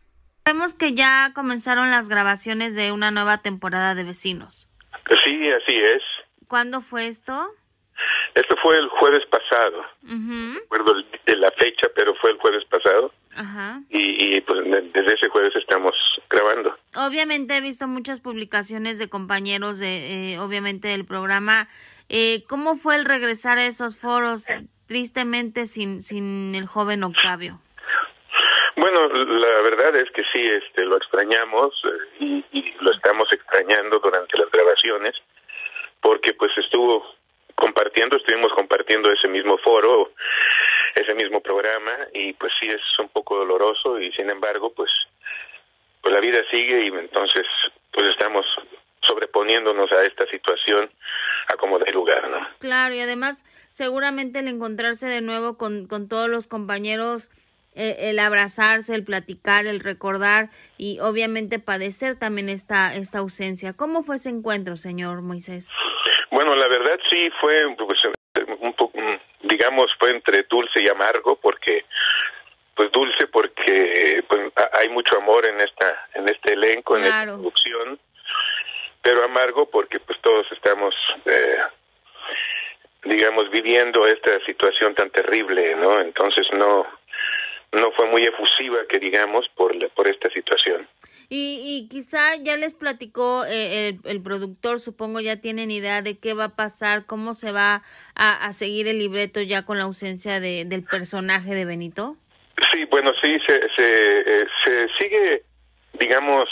Speaker 2: Sabemos que ya comenzaron las grabaciones de una nueva temporada de Vecinos.
Speaker 5: Sí, así es.
Speaker 2: ¿Cuándo fue esto?
Speaker 5: Esto fue el jueves pasado.
Speaker 2: Ujú,
Speaker 5: No recuerdo la fecha, pero fue el jueves pasado.
Speaker 2: Ajá.
Speaker 5: Y, y, pues de- desde ese jueves estamos grabando.
Speaker 2: Obviamente he visto muchas publicaciones de compañeros de, eh, obviamente, del programa. Eh, ¿Cómo fue el regresar a esos foros tristemente sin, sin el joven Octavio?
Speaker 5: Bueno, la verdad es que sí, este, lo extrañamos eh, y, y lo estamos extrañando durante las grabaciones, porque pues estuvo compartiendo, estuvimos compartiendo ese mismo foro, ese mismo programa, y pues sí es un poco doloroso, y sin embargo, pues, pues la vida sigue y entonces pues estamos sobreponiéndonos a esta situación a como dé lugar, ¿no?
Speaker 2: Claro, y además seguramente el encontrarse de nuevo con, con todos los compañeros, eh, el abrazarse, el platicar, el recordar y obviamente padecer también esta, esta ausencia. ¿Cómo fue ese encuentro, señor Moisés?
Speaker 5: Bueno, la verdad sí fue pues, un poco, digamos, fue entre dulce y amargo porque pues dulce porque pues ha- hay mucho amor en esta en este elenco, en esta producción, pero amargo porque pues todos estamos eh, digamos viviendo esta situación tan terrible, ¿no? Entonces no no fue muy efusiva que digamos por la- por esta situación.
Speaker 2: Y, y quizá ya les platicó eh, el, el productor, supongo ya tienen idea de qué va a pasar, cómo se va a, a seguir el libreto ya con la ausencia de, del personaje de Benito.
Speaker 5: Sí, bueno, sí, se, se, eh, se sigue, digamos,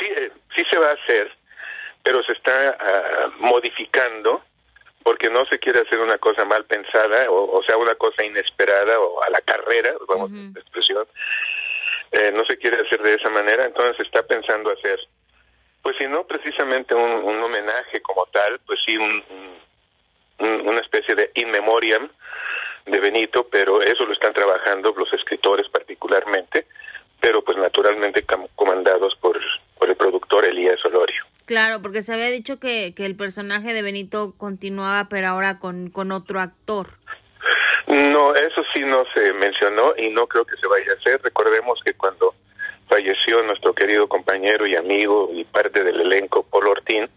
Speaker 5: sí, eh, sí se va a hacer, pero se está ah, modificando porque no se quiere hacer una cosa mal pensada, o, o sea, una cosa inesperada o a la carrera, vamos a esta expresión, eh, no se quiere hacer de esa manera, entonces está pensando hacer, pues si no precisamente un, un homenaje como tal, pues sí un, un- una especie de in memoriam de Benito, pero eso lo están trabajando los escritores particularmente, pero pues naturalmente comandados por, por el productor Elías Olorio.
Speaker 2: Claro, porque se había dicho que, que el personaje de Benito continuaba, pero ahora con, con otro actor.
Speaker 5: No, eso sí no se mencionó y no creo que se vaya a hacer. Recordemos que cuando falleció nuestro querido compañero y amigo y parte del elenco Paul Ortín,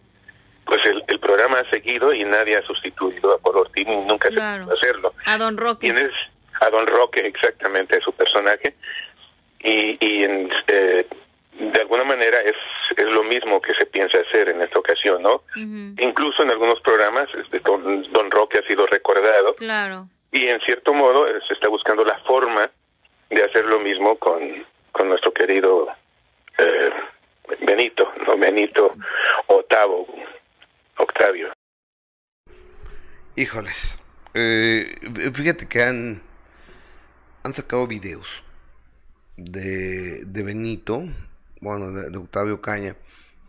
Speaker 5: pues el, el programa ha seguido y nadie ha sustituido a Paul Ortín y nunca
Speaker 2: Claro.
Speaker 5: se pudo hacerlo.
Speaker 2: A Don Roque.
Speaker 5: Tienes a Don Roque exactamente su personaje y, y en, eh, de alguna manera es, es lo mismo que se piensa hacer en esta ocasión, ¿no? Incluso en algunos programas este, don, Don Roque ha sido recordado
Speaker 2: Claro.
Speaker 5: y en cierto modo eh, se está buscando la forma de hacer lo mismo con, con nuestro querido eh, Benito, no Benito Octavo, Octavio.
Speaker 1: Híjoles. eh, fíjate que han, han sacado videos de, de Benito, bueno, de, de Octavio Caña,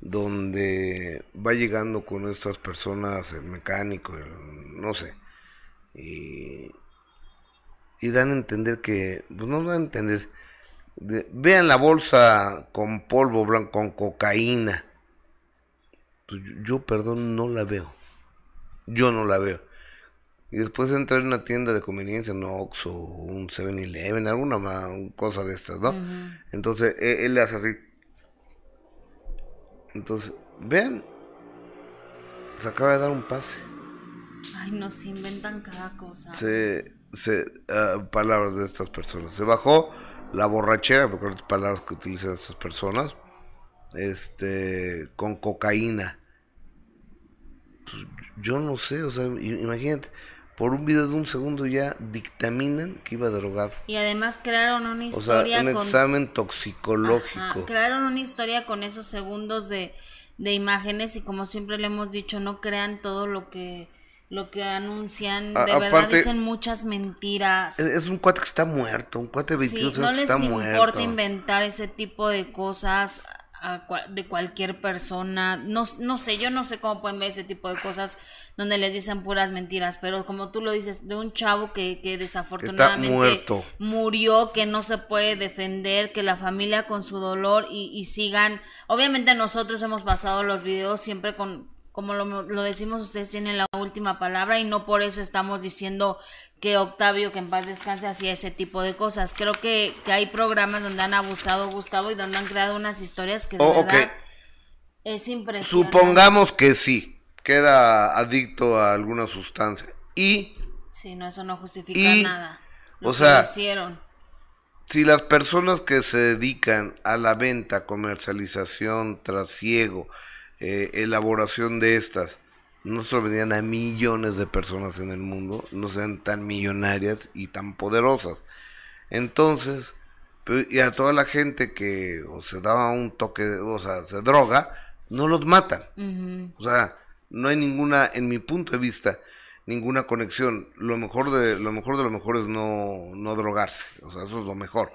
Speaker 1: donde va llegando con estas personas, el mecánico, el- no sé, y, y dan a entender que, pues no dan a entender, de- vean la bolsa con polvo blanco, con cocaína. Pues yo, yo, perdón, no la veo. Yo no la veo. Y después entrar en una tienda de conveniencia, un Oxxo, un 7-Eleven, alguna ma- cosa de estas, ¿no? Entonces e- él, le hace así. Entonces, vean, se acaba de dar un pase.
Speaker 2: Ay, no, se inventan cada cosa.
Speaker 1: Se, se, ah, palabras de estas personas. Se bajó la borrachera, porque las palabras que utilizan estas personas, este, con cocaína. Pues, yo no sé, o sea, imagínate, por un video de un segundo ya dictaminan que iba drogado.
Speaker 2: Y además crearon una
Speaker 1: O sea,
Speaker 2: historia
Speaker 1: un
Speaker 2: con...
Speaker 1: examen toxicológico.
Speaker 2: Ajá, crearon una historia con esos segundos de, de imágenes y como siempre le hemos dicho, no crean todo lo que lo que anuncian,
Speaker 1: A-
Speaker 2: de verdad
Speaker 1: aparte-
Speaker 2: dicen muchas mentiras.
Speaker 1: Es, es un cuate que está muerto, un cuate de 22
Speaker 2: Sí, no
Speaker 1: años que
Speaker 2: les
Speaker 1: está
Speaker 2: importa
Speaker 1: muerto.
Speaker 2: inventar ese tipo de cosas a cua- de cualquier persona. No, no sé, yo no sé cómo pueden ver ese tipo de cosas donde les dicen puras mentiras, pero como tú lo dices, de un chavo que, que desafortunadamente
Speaker 1: muerto.
Speaker 2: murió, que no se puede defender, que la familia con su dolor y, y sigan. Obviamente nosotros hemos pasado los videos siempre con, como lo, lo decimos, ustedes tienen la última palabra y no por eso estamos diciendo que Octavio, que en paz descanse, hacía ese tipo de cosas. Creo que, que hay programas donde han abusado Gustavo y donde han creado unas historias que de
Speaker 1: Oh,
Speaker 2: verdad es impresionante.
Speaker 1: Supongamos que sí, que era adicto a alguna sustancia. Y
Speaker 2: Sí, no, eso no justifica
Speaker 1: Y,
Speaker 2: nada. Lo
Speaker 1: o
Speaker 2: que
Speaker 1: sea,
Speaker 2: hicieron.
Speaker 1: si las personas que se dedican a la venta, comercialización, trasiego, eh, elaboración de estas, no vendían a millones de personas en el mundo, no sean tan millonarias y tan poderosas. Entonces, pe- y a toda la gente que o se daba un toque, o sea, se droga, no los matan. O sea, no hay ninguna, en mi punto de vista, ninguna conexión. Lo mejor de lo mejor de lo mejor es no, no drogarse. O sea, eso es lo mejor.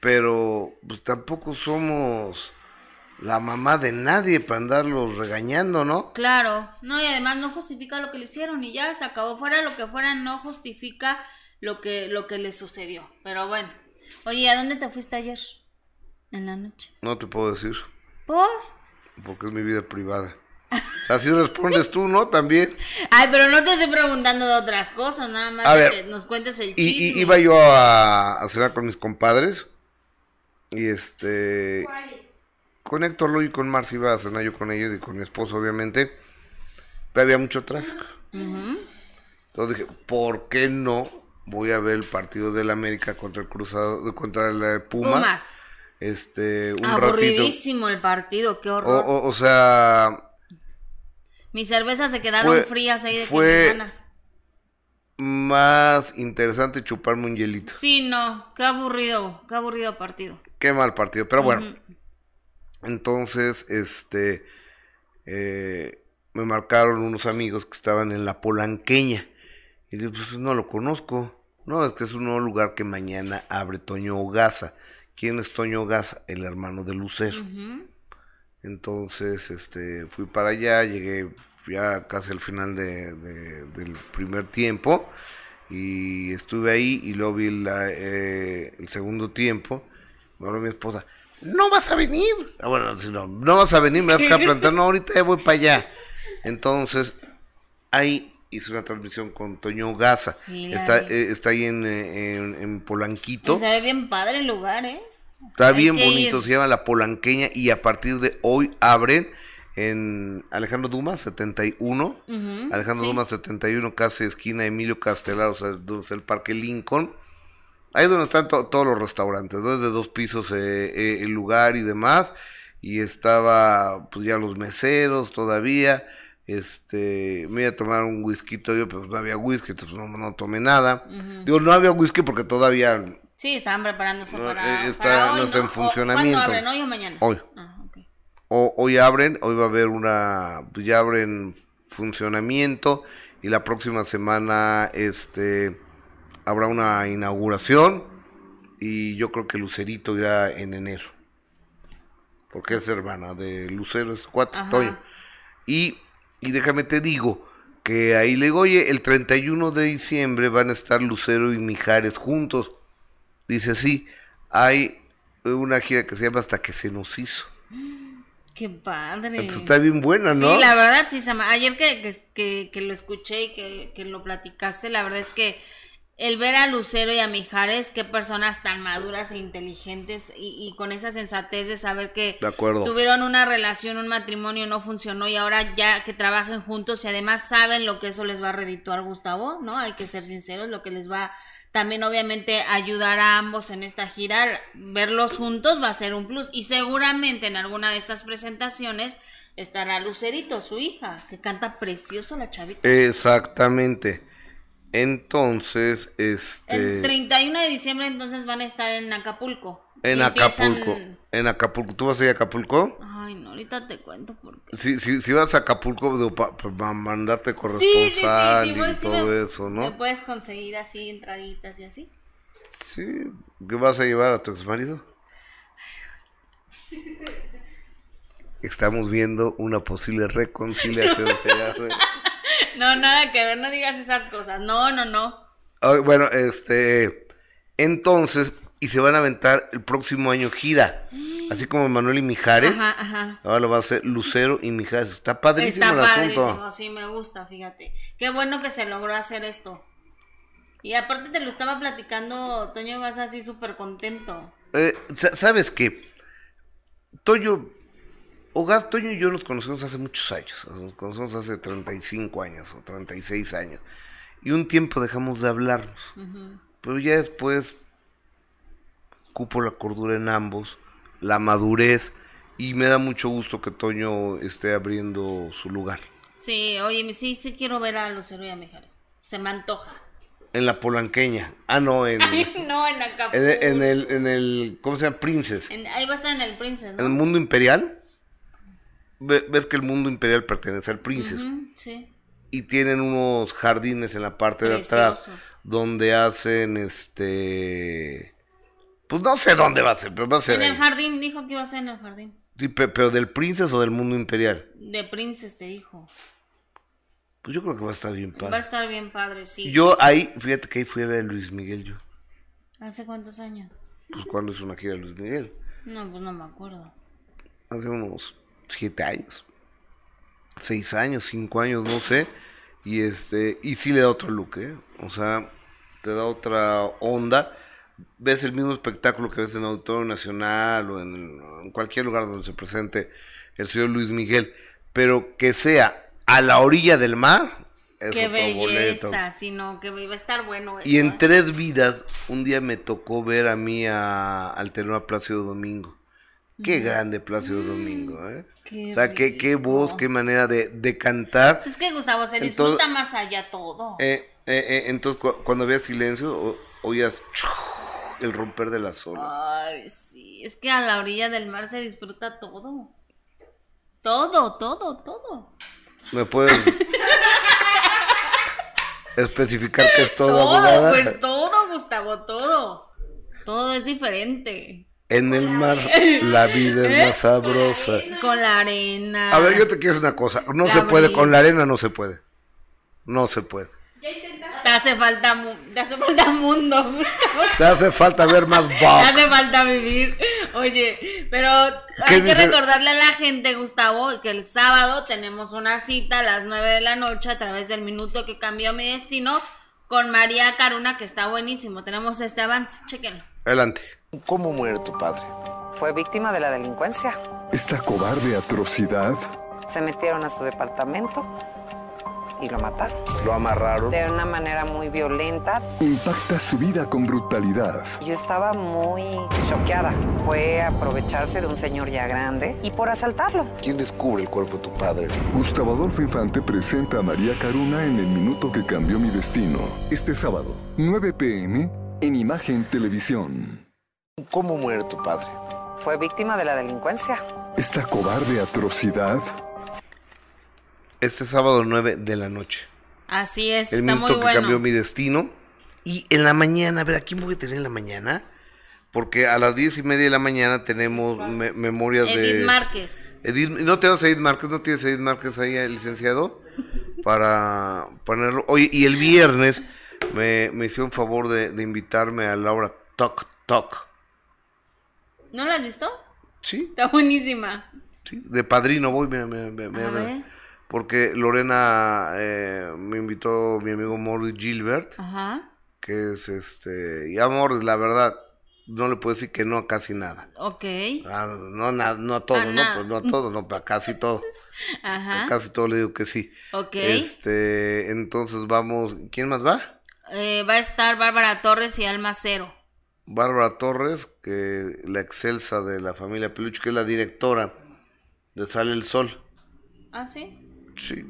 Speaker 1: Pero pues tampoco somos la mamá de nadie para andarlos regañando, ¿no?
Speaker 2: Claro, no, y además no justifica lo que le hicieron y ya se acabó. Fuera lo que fuera, no justifica lo que, lo que le sucedió. Pero bueno. Oye, ¿a dónde te fuiste ayer? En la noche.
Speaker 1: No te puedo decir,
Speaker 2: ¿Por?
Speaker 1: porque es mi vida privada. Así respondes tú, ¿no? También.
Speaker 2: Ay, pero no te estoy preguntando de otras cosas, nada más
Speaker 1: A
Speaker 2: de
Speaker 1: ver,
Speaker 2: que nos cuentes el
Speaker 1: Y,
Speaker 2: chisme.
Speaker 1: y- iba yo a, a cenar con mis compadres. Y este.
Speaker 3: ¿Cuáles?
Speaker 1: Con Héctor Luis y con Marcia iba a cenar yo con ellos y con mi esposo, obviamente. Pero había mucho tráfico. Entonces dije, ¿por qué no voy a ver el partido del América contra el Cruzado, contra el eh, Puma?
Speaker 2: Pumas.
Speaker 1: Este, un ratito.
Speaker 2: Aburridísimo el partido, qué horror.
Speaker 1: o, o sea,
Speaker 2: Mis cervezas se quedaron
Speaker 1: fue-
Speaker 2: frías ahí de
Speaker 1: fue-
Speaker 2: que me ganas.
Speaker 1: más interesante chuparme un hielito.
Speaker 2: Sí, no, qué aburrido, qué aburrido partido.
Speaker 1: Qué mal partido, pero bueno. Entonces, este, eh, me marcaron unos amigos que estaban en la Polanqueña. Y digo, pues no lo conozco. No, es que es un nuevo lugar que mañana abre Toño Gaza. ¿Quién es Toño Gaza? El hermano de Lucero. Entonces, este, fui para allá, llegué ya casi al final de, de- del primer tiempo y estuve ahí y luego vi la, eh, el segundo tiempo. Me habló mi esposa, no vas a venir. Ah, bueno, si no, no vas a venir, me vas a plantar. No, ahorita ya voy para allá. Entonces, ahí hice una transmisión con Toño Gaza.
Speaker 2: Sí,
Speaker 1: está, eh, está ahí en, en, en Polanquito.
Speaker 2: Y se ve bien padre el lugar, ¿eh?
Speaker 1: Está
Speaker 2: Hay
Speaker 1: bien bonito,
Speaker 2: ir.
Speaker 1: se llama La Polanqueña y a partir de hoy abren en Alejandro Dumas 71.
Speaker 2: Ujú,
Speaker 1: Alejandro
Speaker 2: sí.
Speaker 1: Dumas 71, casi esquina Emilio Castelar, o sea, donde está el Parque Lincoln. Ahí es donde están to- todos los restaurantes, ¿no? Es de dos pisos eh, eh, el lugar y demás. Y estaba, pues ya los meseros todavía. Este, me iba a tomar un whisky, yo, pues no había whisky, entonces no, no tomé nada. Digo, no había whisky porque todavía
Speaker 2: Sí, estaban preparándose
Speaker 1: No,
Speaker 2: para,
Speaker 1: eh, está-
Speaker 2: para
Speaker 1: no
Speaker 2: hoy,
Speaker 1: está en funcionamiento.
Speaker 2: ¿Cuándo abren? ¿Hoy o mañana?
Speaker 1: Hoy.
Speaker 2: Ah, ok.
Speaker 1: O- hoy abren, hoy va a haber una, pues ya abren funcionamiento y la próxima semana este habrá una inauguración y yo creo que Lucerito irá en enero. Porque es hermana de Lucero, es cuatro. Toño. Y, y déjame te digo que ahí le digo, oye, el 31 de diciembre van a estar Lucero y Mijares juntos. Dice, sí, hay una gira que se llama Hasta que se nos hizo.
Speaker 2: Qué padre.
Speaker 1: Entonces está bien buena, ¿no?
Speaker 2: Sí, la verdad, sí, Sama. Ayer que, que, que- que lo escuché y que, que lo platicaste, la verdad es que el ver a Lucero y a Mijares, qué personas tan maduras e inteligentes y, y con esa sensatez de saber que
Speaker 1: De acuerdo.
Speaker 2: tuvieron una relación, un matrimonio, no funcionó y ahora ya que trabajen juntos y además saben lo que eso les va a redituar, Gustavo, ¿no? Hay que ser sinceros, lo que les va también obviamente ayudar a ambos en esta gira, verlos juntos va a ser un plus y seguramente en alguna de estas presentaciones estará Lucerito, su hija, que canta precioso la chavita.
Speaker 1: Exactamente. Entonces,
Speaker 2: El
Speaker 1: este
Speaker 2: 31 de diciembre entonces van a estar en Acapulco.
Speaker 1: en
Speaker 2: empiezan-
Speaker 1: Acapulco, en Acapulco, ¿tú vas a ir a Acapulco?
Speaker 2: Ay, no, ahorita te cuento porque
Speaker 1: Si, si, si vas a Acapulco para mandarte
Speaker 2: Sí, sí,
Speaker 1: corresponsal
Speaker 2: sí, sí,
Speaker 1: y
Speaker 2: sí
Speaker 1: todo
Speaker 2: me-
Speaker 1: eso,
Speaker 2: Me
Speaker 1: ¿no?
Speaker 2: puedes conseguir así entraditas y así.
Speaker 1: Sí, ¿qué vas a llevar a tu exmarido? Estamos viendo una posible reconciliación.
Speaker 2: No, nada que ver, no digas esas cosas. No, no, no.
Speaker 1: Ah, Bueno, este, entonces, y se van a aventar el próximo año gira, así como Manuel y Mijares.
Speaker 2: Ajá, ajá.
Speaker 1: Ahora lo va a hacer Lucero y Mijares. Está padrísimo
Speaker 2: Está
Speaker 1: el
Speaker 2: padrísimo,
Speaker 1: asunto.
Speaker 2: sí, me gusta, fíjate. Qué bueno que se logró hacer esto. Y aparte te lo estaba platicando, Toño vas así súper contento.
Speaker 1: Eh, sa- ¿Sabes qué? Toño, Hogar, Toño y yo nos conocemos hace muchos años. Nos conocemos hace 35 años o 36 años. Y un tiempo dejamos de hablarnos. Pero ya después cupo la cordura en ambos, la madurez. Y me da mucho gusto que Toño esté abriendo su lugar.
Speaker 2: Sí, oye, sí, sí quiero ver a Lucero y a Mijares. Se me antoja.
Speaker 1: En la Polanqueña. Ah, no, en, en,
Speaker 2: no, en Acapulco.
Speaker 1: el, en el, en el, ¿cómo se llama? Princess.
Speaker 2: En- ahí va a estar en el Princess,
Speaker 1: En el mundo imperial, ves que el mundo imperial pertenece al.
Speaker 2: Ujú, sí.
Speaker 1: Y tienen unos jardines en la parte de atrás donde hacen este. Pues no sé dónde va a ser, pero va a ser.
Speaker 2: En el jardín, dijo que iba a ser en el jardín.
Speaker 1: Sí, pe- pero del Princess o del mundo imperial.
Speaker 2: De Princess te dijo.
Speaker 1: Pues yo creo que va a estar bien
Speaker 2: Va a
Speaker 1: padre.
Speaker 2: estar bien padre, sí.
Speaker 1: Yo ahí, fíjate que ahí fui a ver a Luis Miguel yo.
Speaker 2: ¿Hace cuántos años?
Speaker 1: Pues cuando hizo una gira Luis Miguel.
Speaker 2: No, pues no me acuerdo.
Speaker 1: hace unos siete años, seis años, cinco años, no sé, y este, y sí le da otro look, ¿eh? o sea, te da otra onda, ves el mismo espectáculo que ves en Auditorio Nacional o en, en cualquier lugar donde se presente el señor Luis Miguel, pero que sea a la orilla del mar, es
Speaker 2: Qué
Speaker 1: otro
Speaker 2: belleza, sí, no, que va a estar bueno eso.
Speaker 1: Y en
Speaker 2: ¿eh?
Speaker 1: tres vidas, un día me tocó ver a mí a, al tenor Plácido Domingo. Qué grande Plácido Domingo, ¿eh?
Speaker 2: Qué
Speaker 1: o sea, qué, qué voz, qué manera de, de cantar.
Speaker 2: Pues es que Gustavo se
Speaker 1: Entonces-
Speaker 2: disfruta más allá todo.
Speaker 1: Eh, eh, eh, entonces, cu- cuando había silencio, o- oías el romper de las olas.
Speaker 2: Ay, sí, es que a la orilla del mar se disfruta todo. Todo, todo, todo.
Speaker 1: ¿Me puedes especificar qué es todo,
Speaker 2: Todo,
Speaker 1: abogada?
Speaker 2: pues todo, Gustavo, todo. Todo es diferente.
Speaker 1: En el mar la vida es más sabrosa.
Speaker 2: Con la arena.
Speaker 1: A ver, yo te quiero decir una cosa. No
Speaker 2: La
Speaker 1: se puede,
Speaker 2: brisa.
Speaker 1: con la arena no se puede. No se puede.
Speaker 3: ¿Ya intentaste?
Speaker 2: Te hace falta, te hace falta mundo, Gustavo.
Speaker 1: Te hace falta ver más
Speaker 2: Te hace falta vivir. Oye, pero
Speaker 1: ¿Qué
Speaker 2: hay que
Speaker 1: dice?
Speaker 2: recordarle a la gente, Gustavo, que el sábado tenemos una cita a las 9 de la noche a través del minuto que cambió mi destino con María Caruna, que está buenísimo. Tenemos este avance, chequenlo.
Speaker 1: Adelante.
Speaker 6: ¿Cómo muere tu padre?
Speaker 7: Fue víctima de la delincuencia.
Speaker 8: Esta cobarde atrocidad
Speaker 7: Se metieron a su departamento y lo mataron.
Speaker 6: Lo amarraron.
Speaker 7: De una manera muy violenta.
Speaker 8: impacta su vida con brutalidad.
Speaker 7: Yo estaba muy choqueada. Fue aprovecharse de un señor ya grande y por asaltarlo.
Speaker 6: ¿Quién descubre el cuerpo de tu padre?
Speaker 8: Gustavo Adolfo Infante presenta a María Caruna en El Minuto que Cambió Mi Destino. Este sábado, 9 pm, en Imagen Televisión.
Speaker 6: ¿Cómo muere tu padre?
Speaker 7: Fue víctima de la delincuencia.
Speaker 8: Esta cobarde atrocidad
Speaker 1: Este sábado 9 de la noche.
Speaker 2: Así es,
Speaker 1: El
Speaker 2: está
Speaker 1: minuto
Speaker 2: muy
Speaker 1: que
Speaker 2: bueno.
Speaker 1: cambió mi destino. Y en la mañana, a ver, ¿a quién voy a tener en la mañana? Porque a las diez y media de la mañana tenemos me- memorias de...
Speaker 2: Edith Márquez.
Speaker 1: Edith, ¿No tenemos Edith Márquez? ¿No tienes Edith Márquez ahí, el licenciado? Para ponerlo. Oye, y el viernes me, me hicieron favor de, de invitarme a Laura Talk Talk.
Speaker 2: ¿No la has visto?
Speaker 1: Sí,
Speaker 2: Está buenísima.
Speaker 1: sí, de padrino voy, mira, mira, mira,
Speaker 2: A.
Speaker 1: Porque Lorena eh, me invitó mi amigo Morris Gilbert,
Speaker 2: Ajá.
Speaker 1: que es este. Y a Morris, la verdad, no le puedo decir que no a casi nada.
Speaker 2: Ok.
Speaker 1: Ah, no, na- no a todo,
Speaker 2: A
Speaker 1: ¿no? Pues no a todo, no, a casi todo. A
Speaker 2: Ajá.
Speaker 1: casi todo le digo que sí.
Speaker 2: Ok.
Speaker 1: Este, entonces vamos. ¿Quién más va?
Speaker 2: Eh, va a estar Bárbara Torres y Alma Cero.
Speaker 1: Bárbara Torres, que la excelsa de la familia Peluche, que es la directora de Sale el Sol.
Speaker 2: ¿Ah, sí?
Speaker 1: Sí.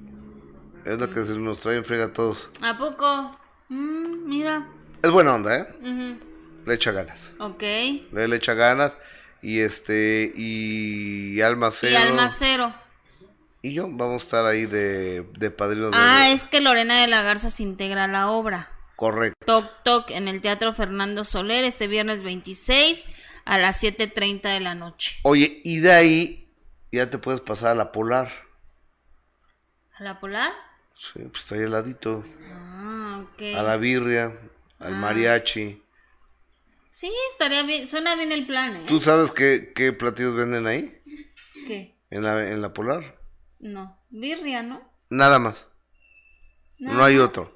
Speaker 1: Es la que se nos trae en frega a todos.
Speaker 2: ¿A poco? Mm, mira.
Speaker 1: Es buena onda, ¿eh? Le echa ganas.
Speaker 2: Ok.
Speaker 1: Le, le echa ganas. Y este, y Alma Cero.
Speaker 2: Y Alma Cero.
Speaker 1: y yo vamos a estar ahí de, de padrinos de-
Speaker 2: Ah, es que Lorena de la Garza se integra a la obra.
Speaker 1: Correcto.
Speaker 2: Toc Toc en el Teatro Fernando Soler este viernes 26 a las 7.30 de la noche.
Speaker 1: Oye, y de ahí ya te puedes pasar a la Polar.
Speaker 2: ¿A la Polar?
Speaker 1: Sí, pues está ahí al ladito.
Speaker 2: Ah, ok.
Speaker 1: A la birria, al mariachi.
Speaker 2: Sí, estaría bien. Suena bien el plan, ¿eh?
Speaker 1: ¿Tú sabes qué, qué platillos venden ahí?
Speaker 2: ¿Qué?
Speaker 1: En la, en la Polar.
Speaker 2: No. Birria, ¿no?
Speaker 1: Nada más.
Speaker 2: Nada
Speaker 1: no hay
Speaker 2: más.
Speaker 1: otro.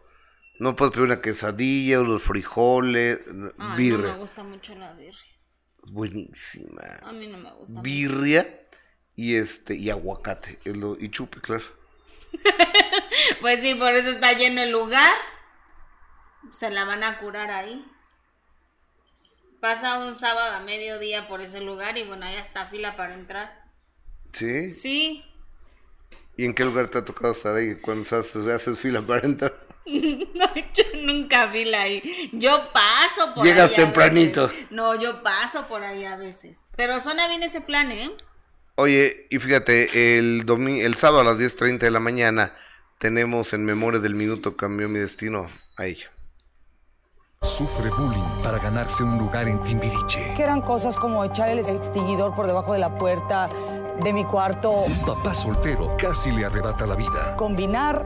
Speaker 1: No puedes pedir una quesadilla, unos frijoles,
Speaker 2: Ay,
Speaker 1: birria.
Speaker 2: no me gusta mucho la birria.
Speaker 1: Es buenísima.
Speaker 2: A mí no me gusta. mucho.
Speaker 1: Birria y este y aguacate. y chupe, claro.
Speaker 2: Pues sí, por eso está lleno el lugar. Se la van a curar ahí. Pasa un sábado a mediodía por ese lugar y bueno, ya está fila para entrar.
Speaker 1: ¿Sí?
Speaker 2: Sí.
Speaker 1: ¿Y en qué lugar te ha tocado estar ahí cuando haces, haces fila para entrar?
Speaker 2: No, yo nunca fila ahí. Yo paso por
Speaker 1: Llegas
Speaker 2: ahí. a
Speaker 1: tempranito.
Speaker 2: veces. No, yo paso por ahí a veces. Pero suena bien ese plan, ¿eh?
Speaker 1: Oye, y fíjate, el domi el sábado a las 10.30 de la mañana tenemos en memoria del minuto cambió mi destino a ella.
Speaker 9: Sufre bullying para ganarse un lugar en Timbiriche.
Speaker 10: que eran cosas como echar el extinguidor por debajo de la puerta de mi cuarto,
Speaker 9: Un papá soltero casi le arrebata la vida.
Speaker 10: combinar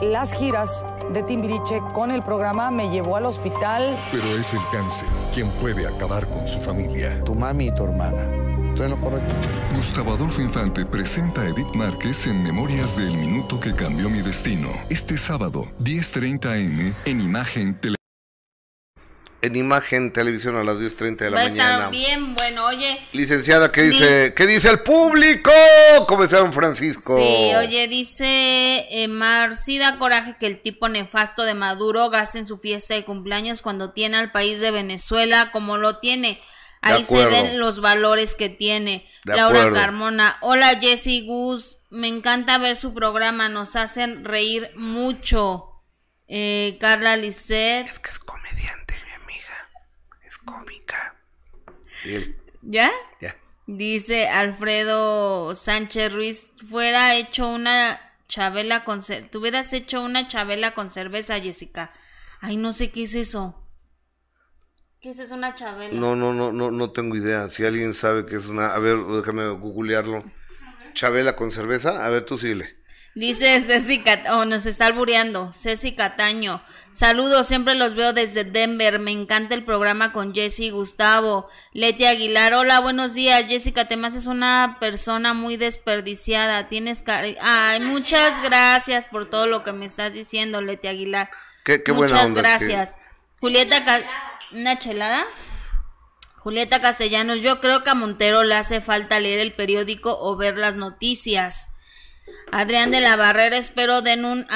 Speaker 10: las giras de Timbiriche con el programa me llevó al hospital.
Speaker 9: Pero es el cáncer quien puede acabar con su familia.
Speaker 6: Tu mami y tu hermana. ¿Estoy en lo correcto?
Speaker 8: Gustavo Adolfo Infante presenta a Edith Márquez en Memorias del Minuto que Cambió Mi Destino. Este sábado, 10.30 am, en Imagen Televisión.
Speaker 1: En imagen, televisión a las 10.30 de la
Speaker 2: Va a
Speaker 1: mañana.
Speaker 2: estar bien bueno. Oye,
Speaker 1: Licenciada, ¿qué dice, ¿qué dice el público? ¿Cómo está don Francisco?
Speaker 2: Sí, oye, dice eh, Mar, sí da coraje que el tipo nefasto de Maduro gaste en su fiesta de cumpleaños cuando tiene al país de Venezuela como lo tiene. Ahí se ven los valores que tiene.
Speaker 1: De
Speaker 2: Laura
Speaker 1: acuerdo.
Speaker 2: Carmona, hola Jessy Gus, me encanta ver su programa, nos hacen reír mucho. Eh, Carla Lisset,
Speaker 1: Es que es comediante, cómica. Y él,
Speaker 2: ¿ya?
Speaker 1: ya.
Speaker 2: Dice Alfredo Sánchez Ruiz, fuera hecho una Chabela con Tú hubieras hecho una chabela con cerveza, Jessica. Ay, no sé qué es eso. ¿Qué es eso, una chabela?
Speaker 1: No, no, no, no, no tengo idea. Si alguien sabe que es una, a ver, déjame googlearlo. Chabela con cerveza, a ver, tú síguele.
Speaker 2: Dice Ceci Cataño, oh, nos está albureando. Ceci Cataño. Saludos, siempre los veo desde Denver. Me encanta el programa con Jessy y Gustavo. Leti Aguilar, hola, buenos días. Jessica, te haces una persona muy desperdiciada. Tienes cari- Ay, muchas gracias por todo lo que me estás diciendo, Leti Aguilar.
Speaker 1: Qué, qué buena
Speaker 2: Muchas
Speaker 1: onda. que-
Speaker 2: gracias. Julieta, Ca- ¿una chelada? Julieta Castellanos, yo creo que a Montero le hace falta leer el periódico o ver las noticias. Adrián de la Barrera, espero den un,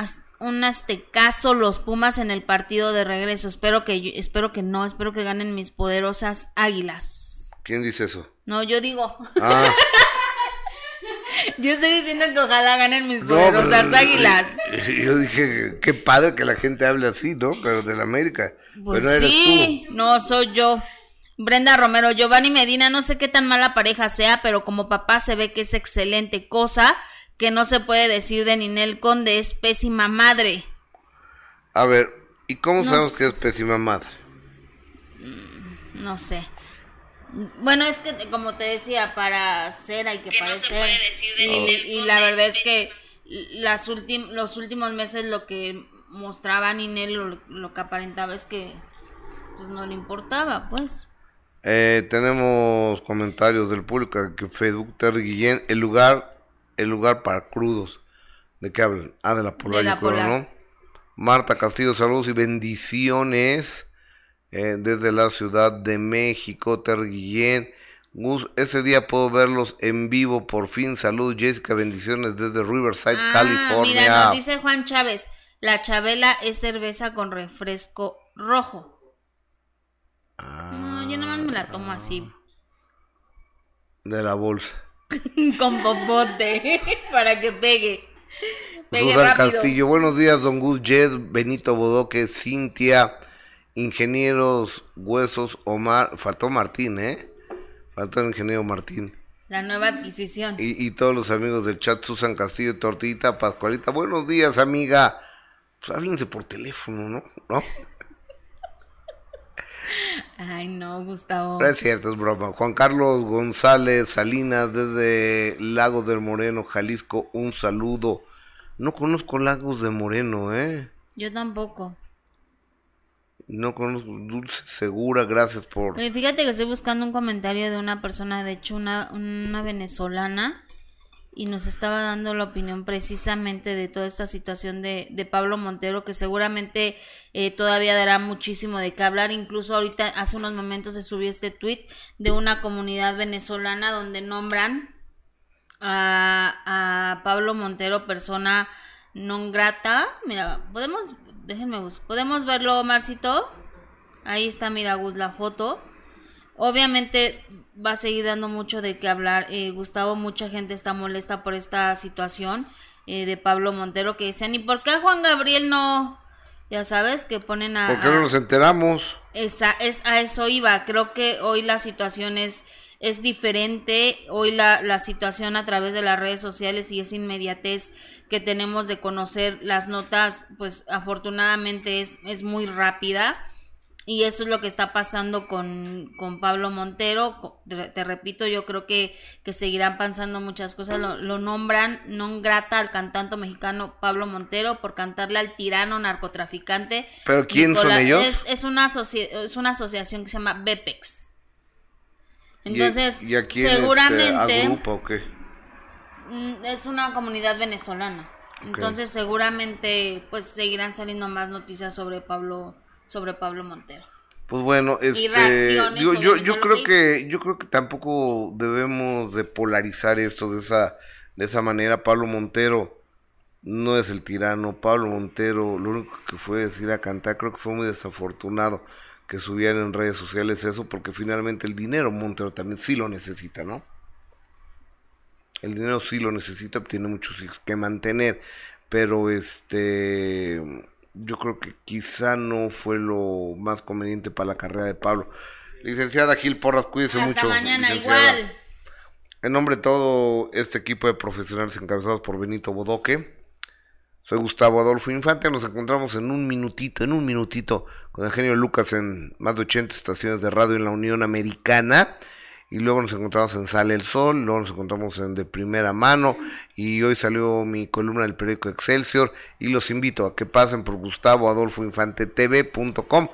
Speaker 2: un aztecaso los Pumas en el partido de regreso. Espero que, espero que no, espero que ganen mis poderosas águilas.
Speaker 1: ¿Quién dice eso?
Speaker 2: No, yo digo,
Speaker 1: Ah,
Speaker 2: yo estoy diciendo que ojalá ganen mis
Speaker 1: no,
Speaker 2: poderosas
Speaker 1: pero-
Speaker 2: águilas.
Speaker 1: Yo dije, qué padre que la gente hable así, ¿no? Pero de la América.
Speaker 2: Pues
Speaker 1: pero no eres
Speaker 2: sí, no soy yo. Brenda Romero, Giovanni Medina, no sé qué tan mala pareja sea, pero como papá se ve que es excelente, cosa que no se puede decir de Ninel Conde, es pésima madre.
Speaker 1: A ver, ¿y cómo
Speaker 2: No
Speaker 1: sabemos
Speaker 2: sé.
Speaker 1: que es pésima madre?
Speaker 2: No sé. Bueno, es que como te decía, para ser hay que, parecer. y, y la verdad es que las últim- los últimos meses lo que mostraba Ninel, lo, lo que aparentaba es que pues no le importaba, pues.
Speaker 1: Eh, tenemos comentarios del público aquí en Facebook. Terry Guillén, el lugar, el lugar para crudos. ¿De qué hablan? Ah, de la polar,
Speaker 2: De la
Speaker 1: yo creo,
Speaker 2: Polar.
Speaker 1: ¿no? Marta Castillo, saludos y bendiciones eh, desde la Ciudad de México. Terry Guillén, Gus, ese día puedo verlos en vivo por fin. Saludos, Jessica, bendiciones desde Riverside,
Speaker 2: Ah,
Speaker 1: California.
Speaker 2: Mira, nos dice Juan Chávez, la chabela es cerveza con refresco rojo. No, yo nomás me la tomo así,
Speaker 1: De la bolsa.
Speaker 2: con popote, para que pegue. Pegue
Speaker 1: Susan
Speaker 2: rápido.
Speaker 1: Castillo, buenos días, don Gus Jed, Benito Bodoque, Cintia, Ingenieros Huesos, Omar, faltó Martín, ¿eh? Faltó el ingeniero Martín.
Speaker 2: La nueva adquisición.
Speaker 1: Y, y todos los amigos del chat, Susan Castillo, Tortita, Pascualita, buenos días, amiga. Pues háblense por teléfono, ¿no? ¿No?
Speaker 2: Ay, no, Gustavo.
Speaker 1: No es cierto, es broma. Juan Carlos González Salinas, desde Lagos del Moreno, Jalisco, un saludo. No conozco Lagos de Moreno, ¿eh?
Speaker 2: Yo tampoco.
Speaker 1: No conozco Dulce Segura, gracias por...
Speaker 2: Fíjate que estoy buscando un comentario de una persona, de hecho, una, una venezolana, y nos estaba dando la opinión precisamente de toda esta situación de, de Pablo Montero, que seguramente eh, todavía dará muchísimo de qué hablar. Incluso ahorita, hace unos momentos, se subió este tweet de una comunidad venezolana donde nombran a, a Pablo Montero persona non grata. Mira, podemos, déjenme podemos verlo, Marcito. Ahí está, mira, Gus, la foto. Obviamente va a seguir dando mucho de qué hablar. Eh, Gustavo, mucha gente está molesta por esta situación eh, de Pablo Montero que dicen, ¿y por qué a Juan Gabriel no? Ya sabes, que ponen a...
Speaker 1: ¿Por qué no nos enteramos?
Speaker 2: esa, es, a eso iba. Creo que hoy la situación es, es diferente. Hoy la, la situación a través de las redes sociales y esa inmediatez que tenemos de conocer las notas, pues afortunadamente es, es muy rápida. Y eso es lo que está pasando con, con Pablo Montero. Te, te repito, yo creo que, que seguirán pasando muchas cosas. Lo, lo nombran non grata al cantante mexicano Pablo Montero por cantarle al tirano narcotraficante.
Speaker 1: ¿Pero quién son ellos?
Speaker 2: Es, es una es una asociación que se llama BEPEX. Entonces,
Speaker 1: ¿Y, y quién, este,
Speaker 2: seguramente
Speaker 1: agrupa o qué?
Speaker 2: mm, es una comunidad venezolana. Entonces, seguramente pues seguirán saliendo más noticias sobre Pablo sobre Pablo Montero.
Speaker 1: Pues bueno, este, digo, yo, yo creo
Speaker 2: que
Speaker 1: que yo creo que tampoco debemos de polarizar esto de esa de esa manera. Pablo Montero no es el tirano. Pablo Montero lo único que fue es ir a cantar. Creo que fue muy desafortunado que subieran en redes sociales eso porque finalmente el dinero Montero también sí lo necesita, ¿no? El dinero sí lo necesita, tiene muchos hijos que mantener, pero este yo creo que quizá no fue lo más conveniente para la carrera de Pablo. Licenciada Gil Porras, cuídese
Speaker 2: Hasta
Speaker 1: mucho.
Speaker 2: mañana
Speaker 1: licenciada.
Speaker 2: igual.
Speaker 1: En nombre de todo este equipo de profesionales encabezados por Benito Bodoque, Soy Gustavo Adolfo Infante, nos encontramos en un minutito, en un minutito, con Eugenio Lucas en más de 80 estaciones de radio en la Unión Americana. Y luego nos encontramos en Sale el Sol, luego nos encontramos en De Primera Mano. Y hoy salió mi columna del periódico Excelsior. Y los invito a que pasen por Gustavo Adolfo Infante TV.com.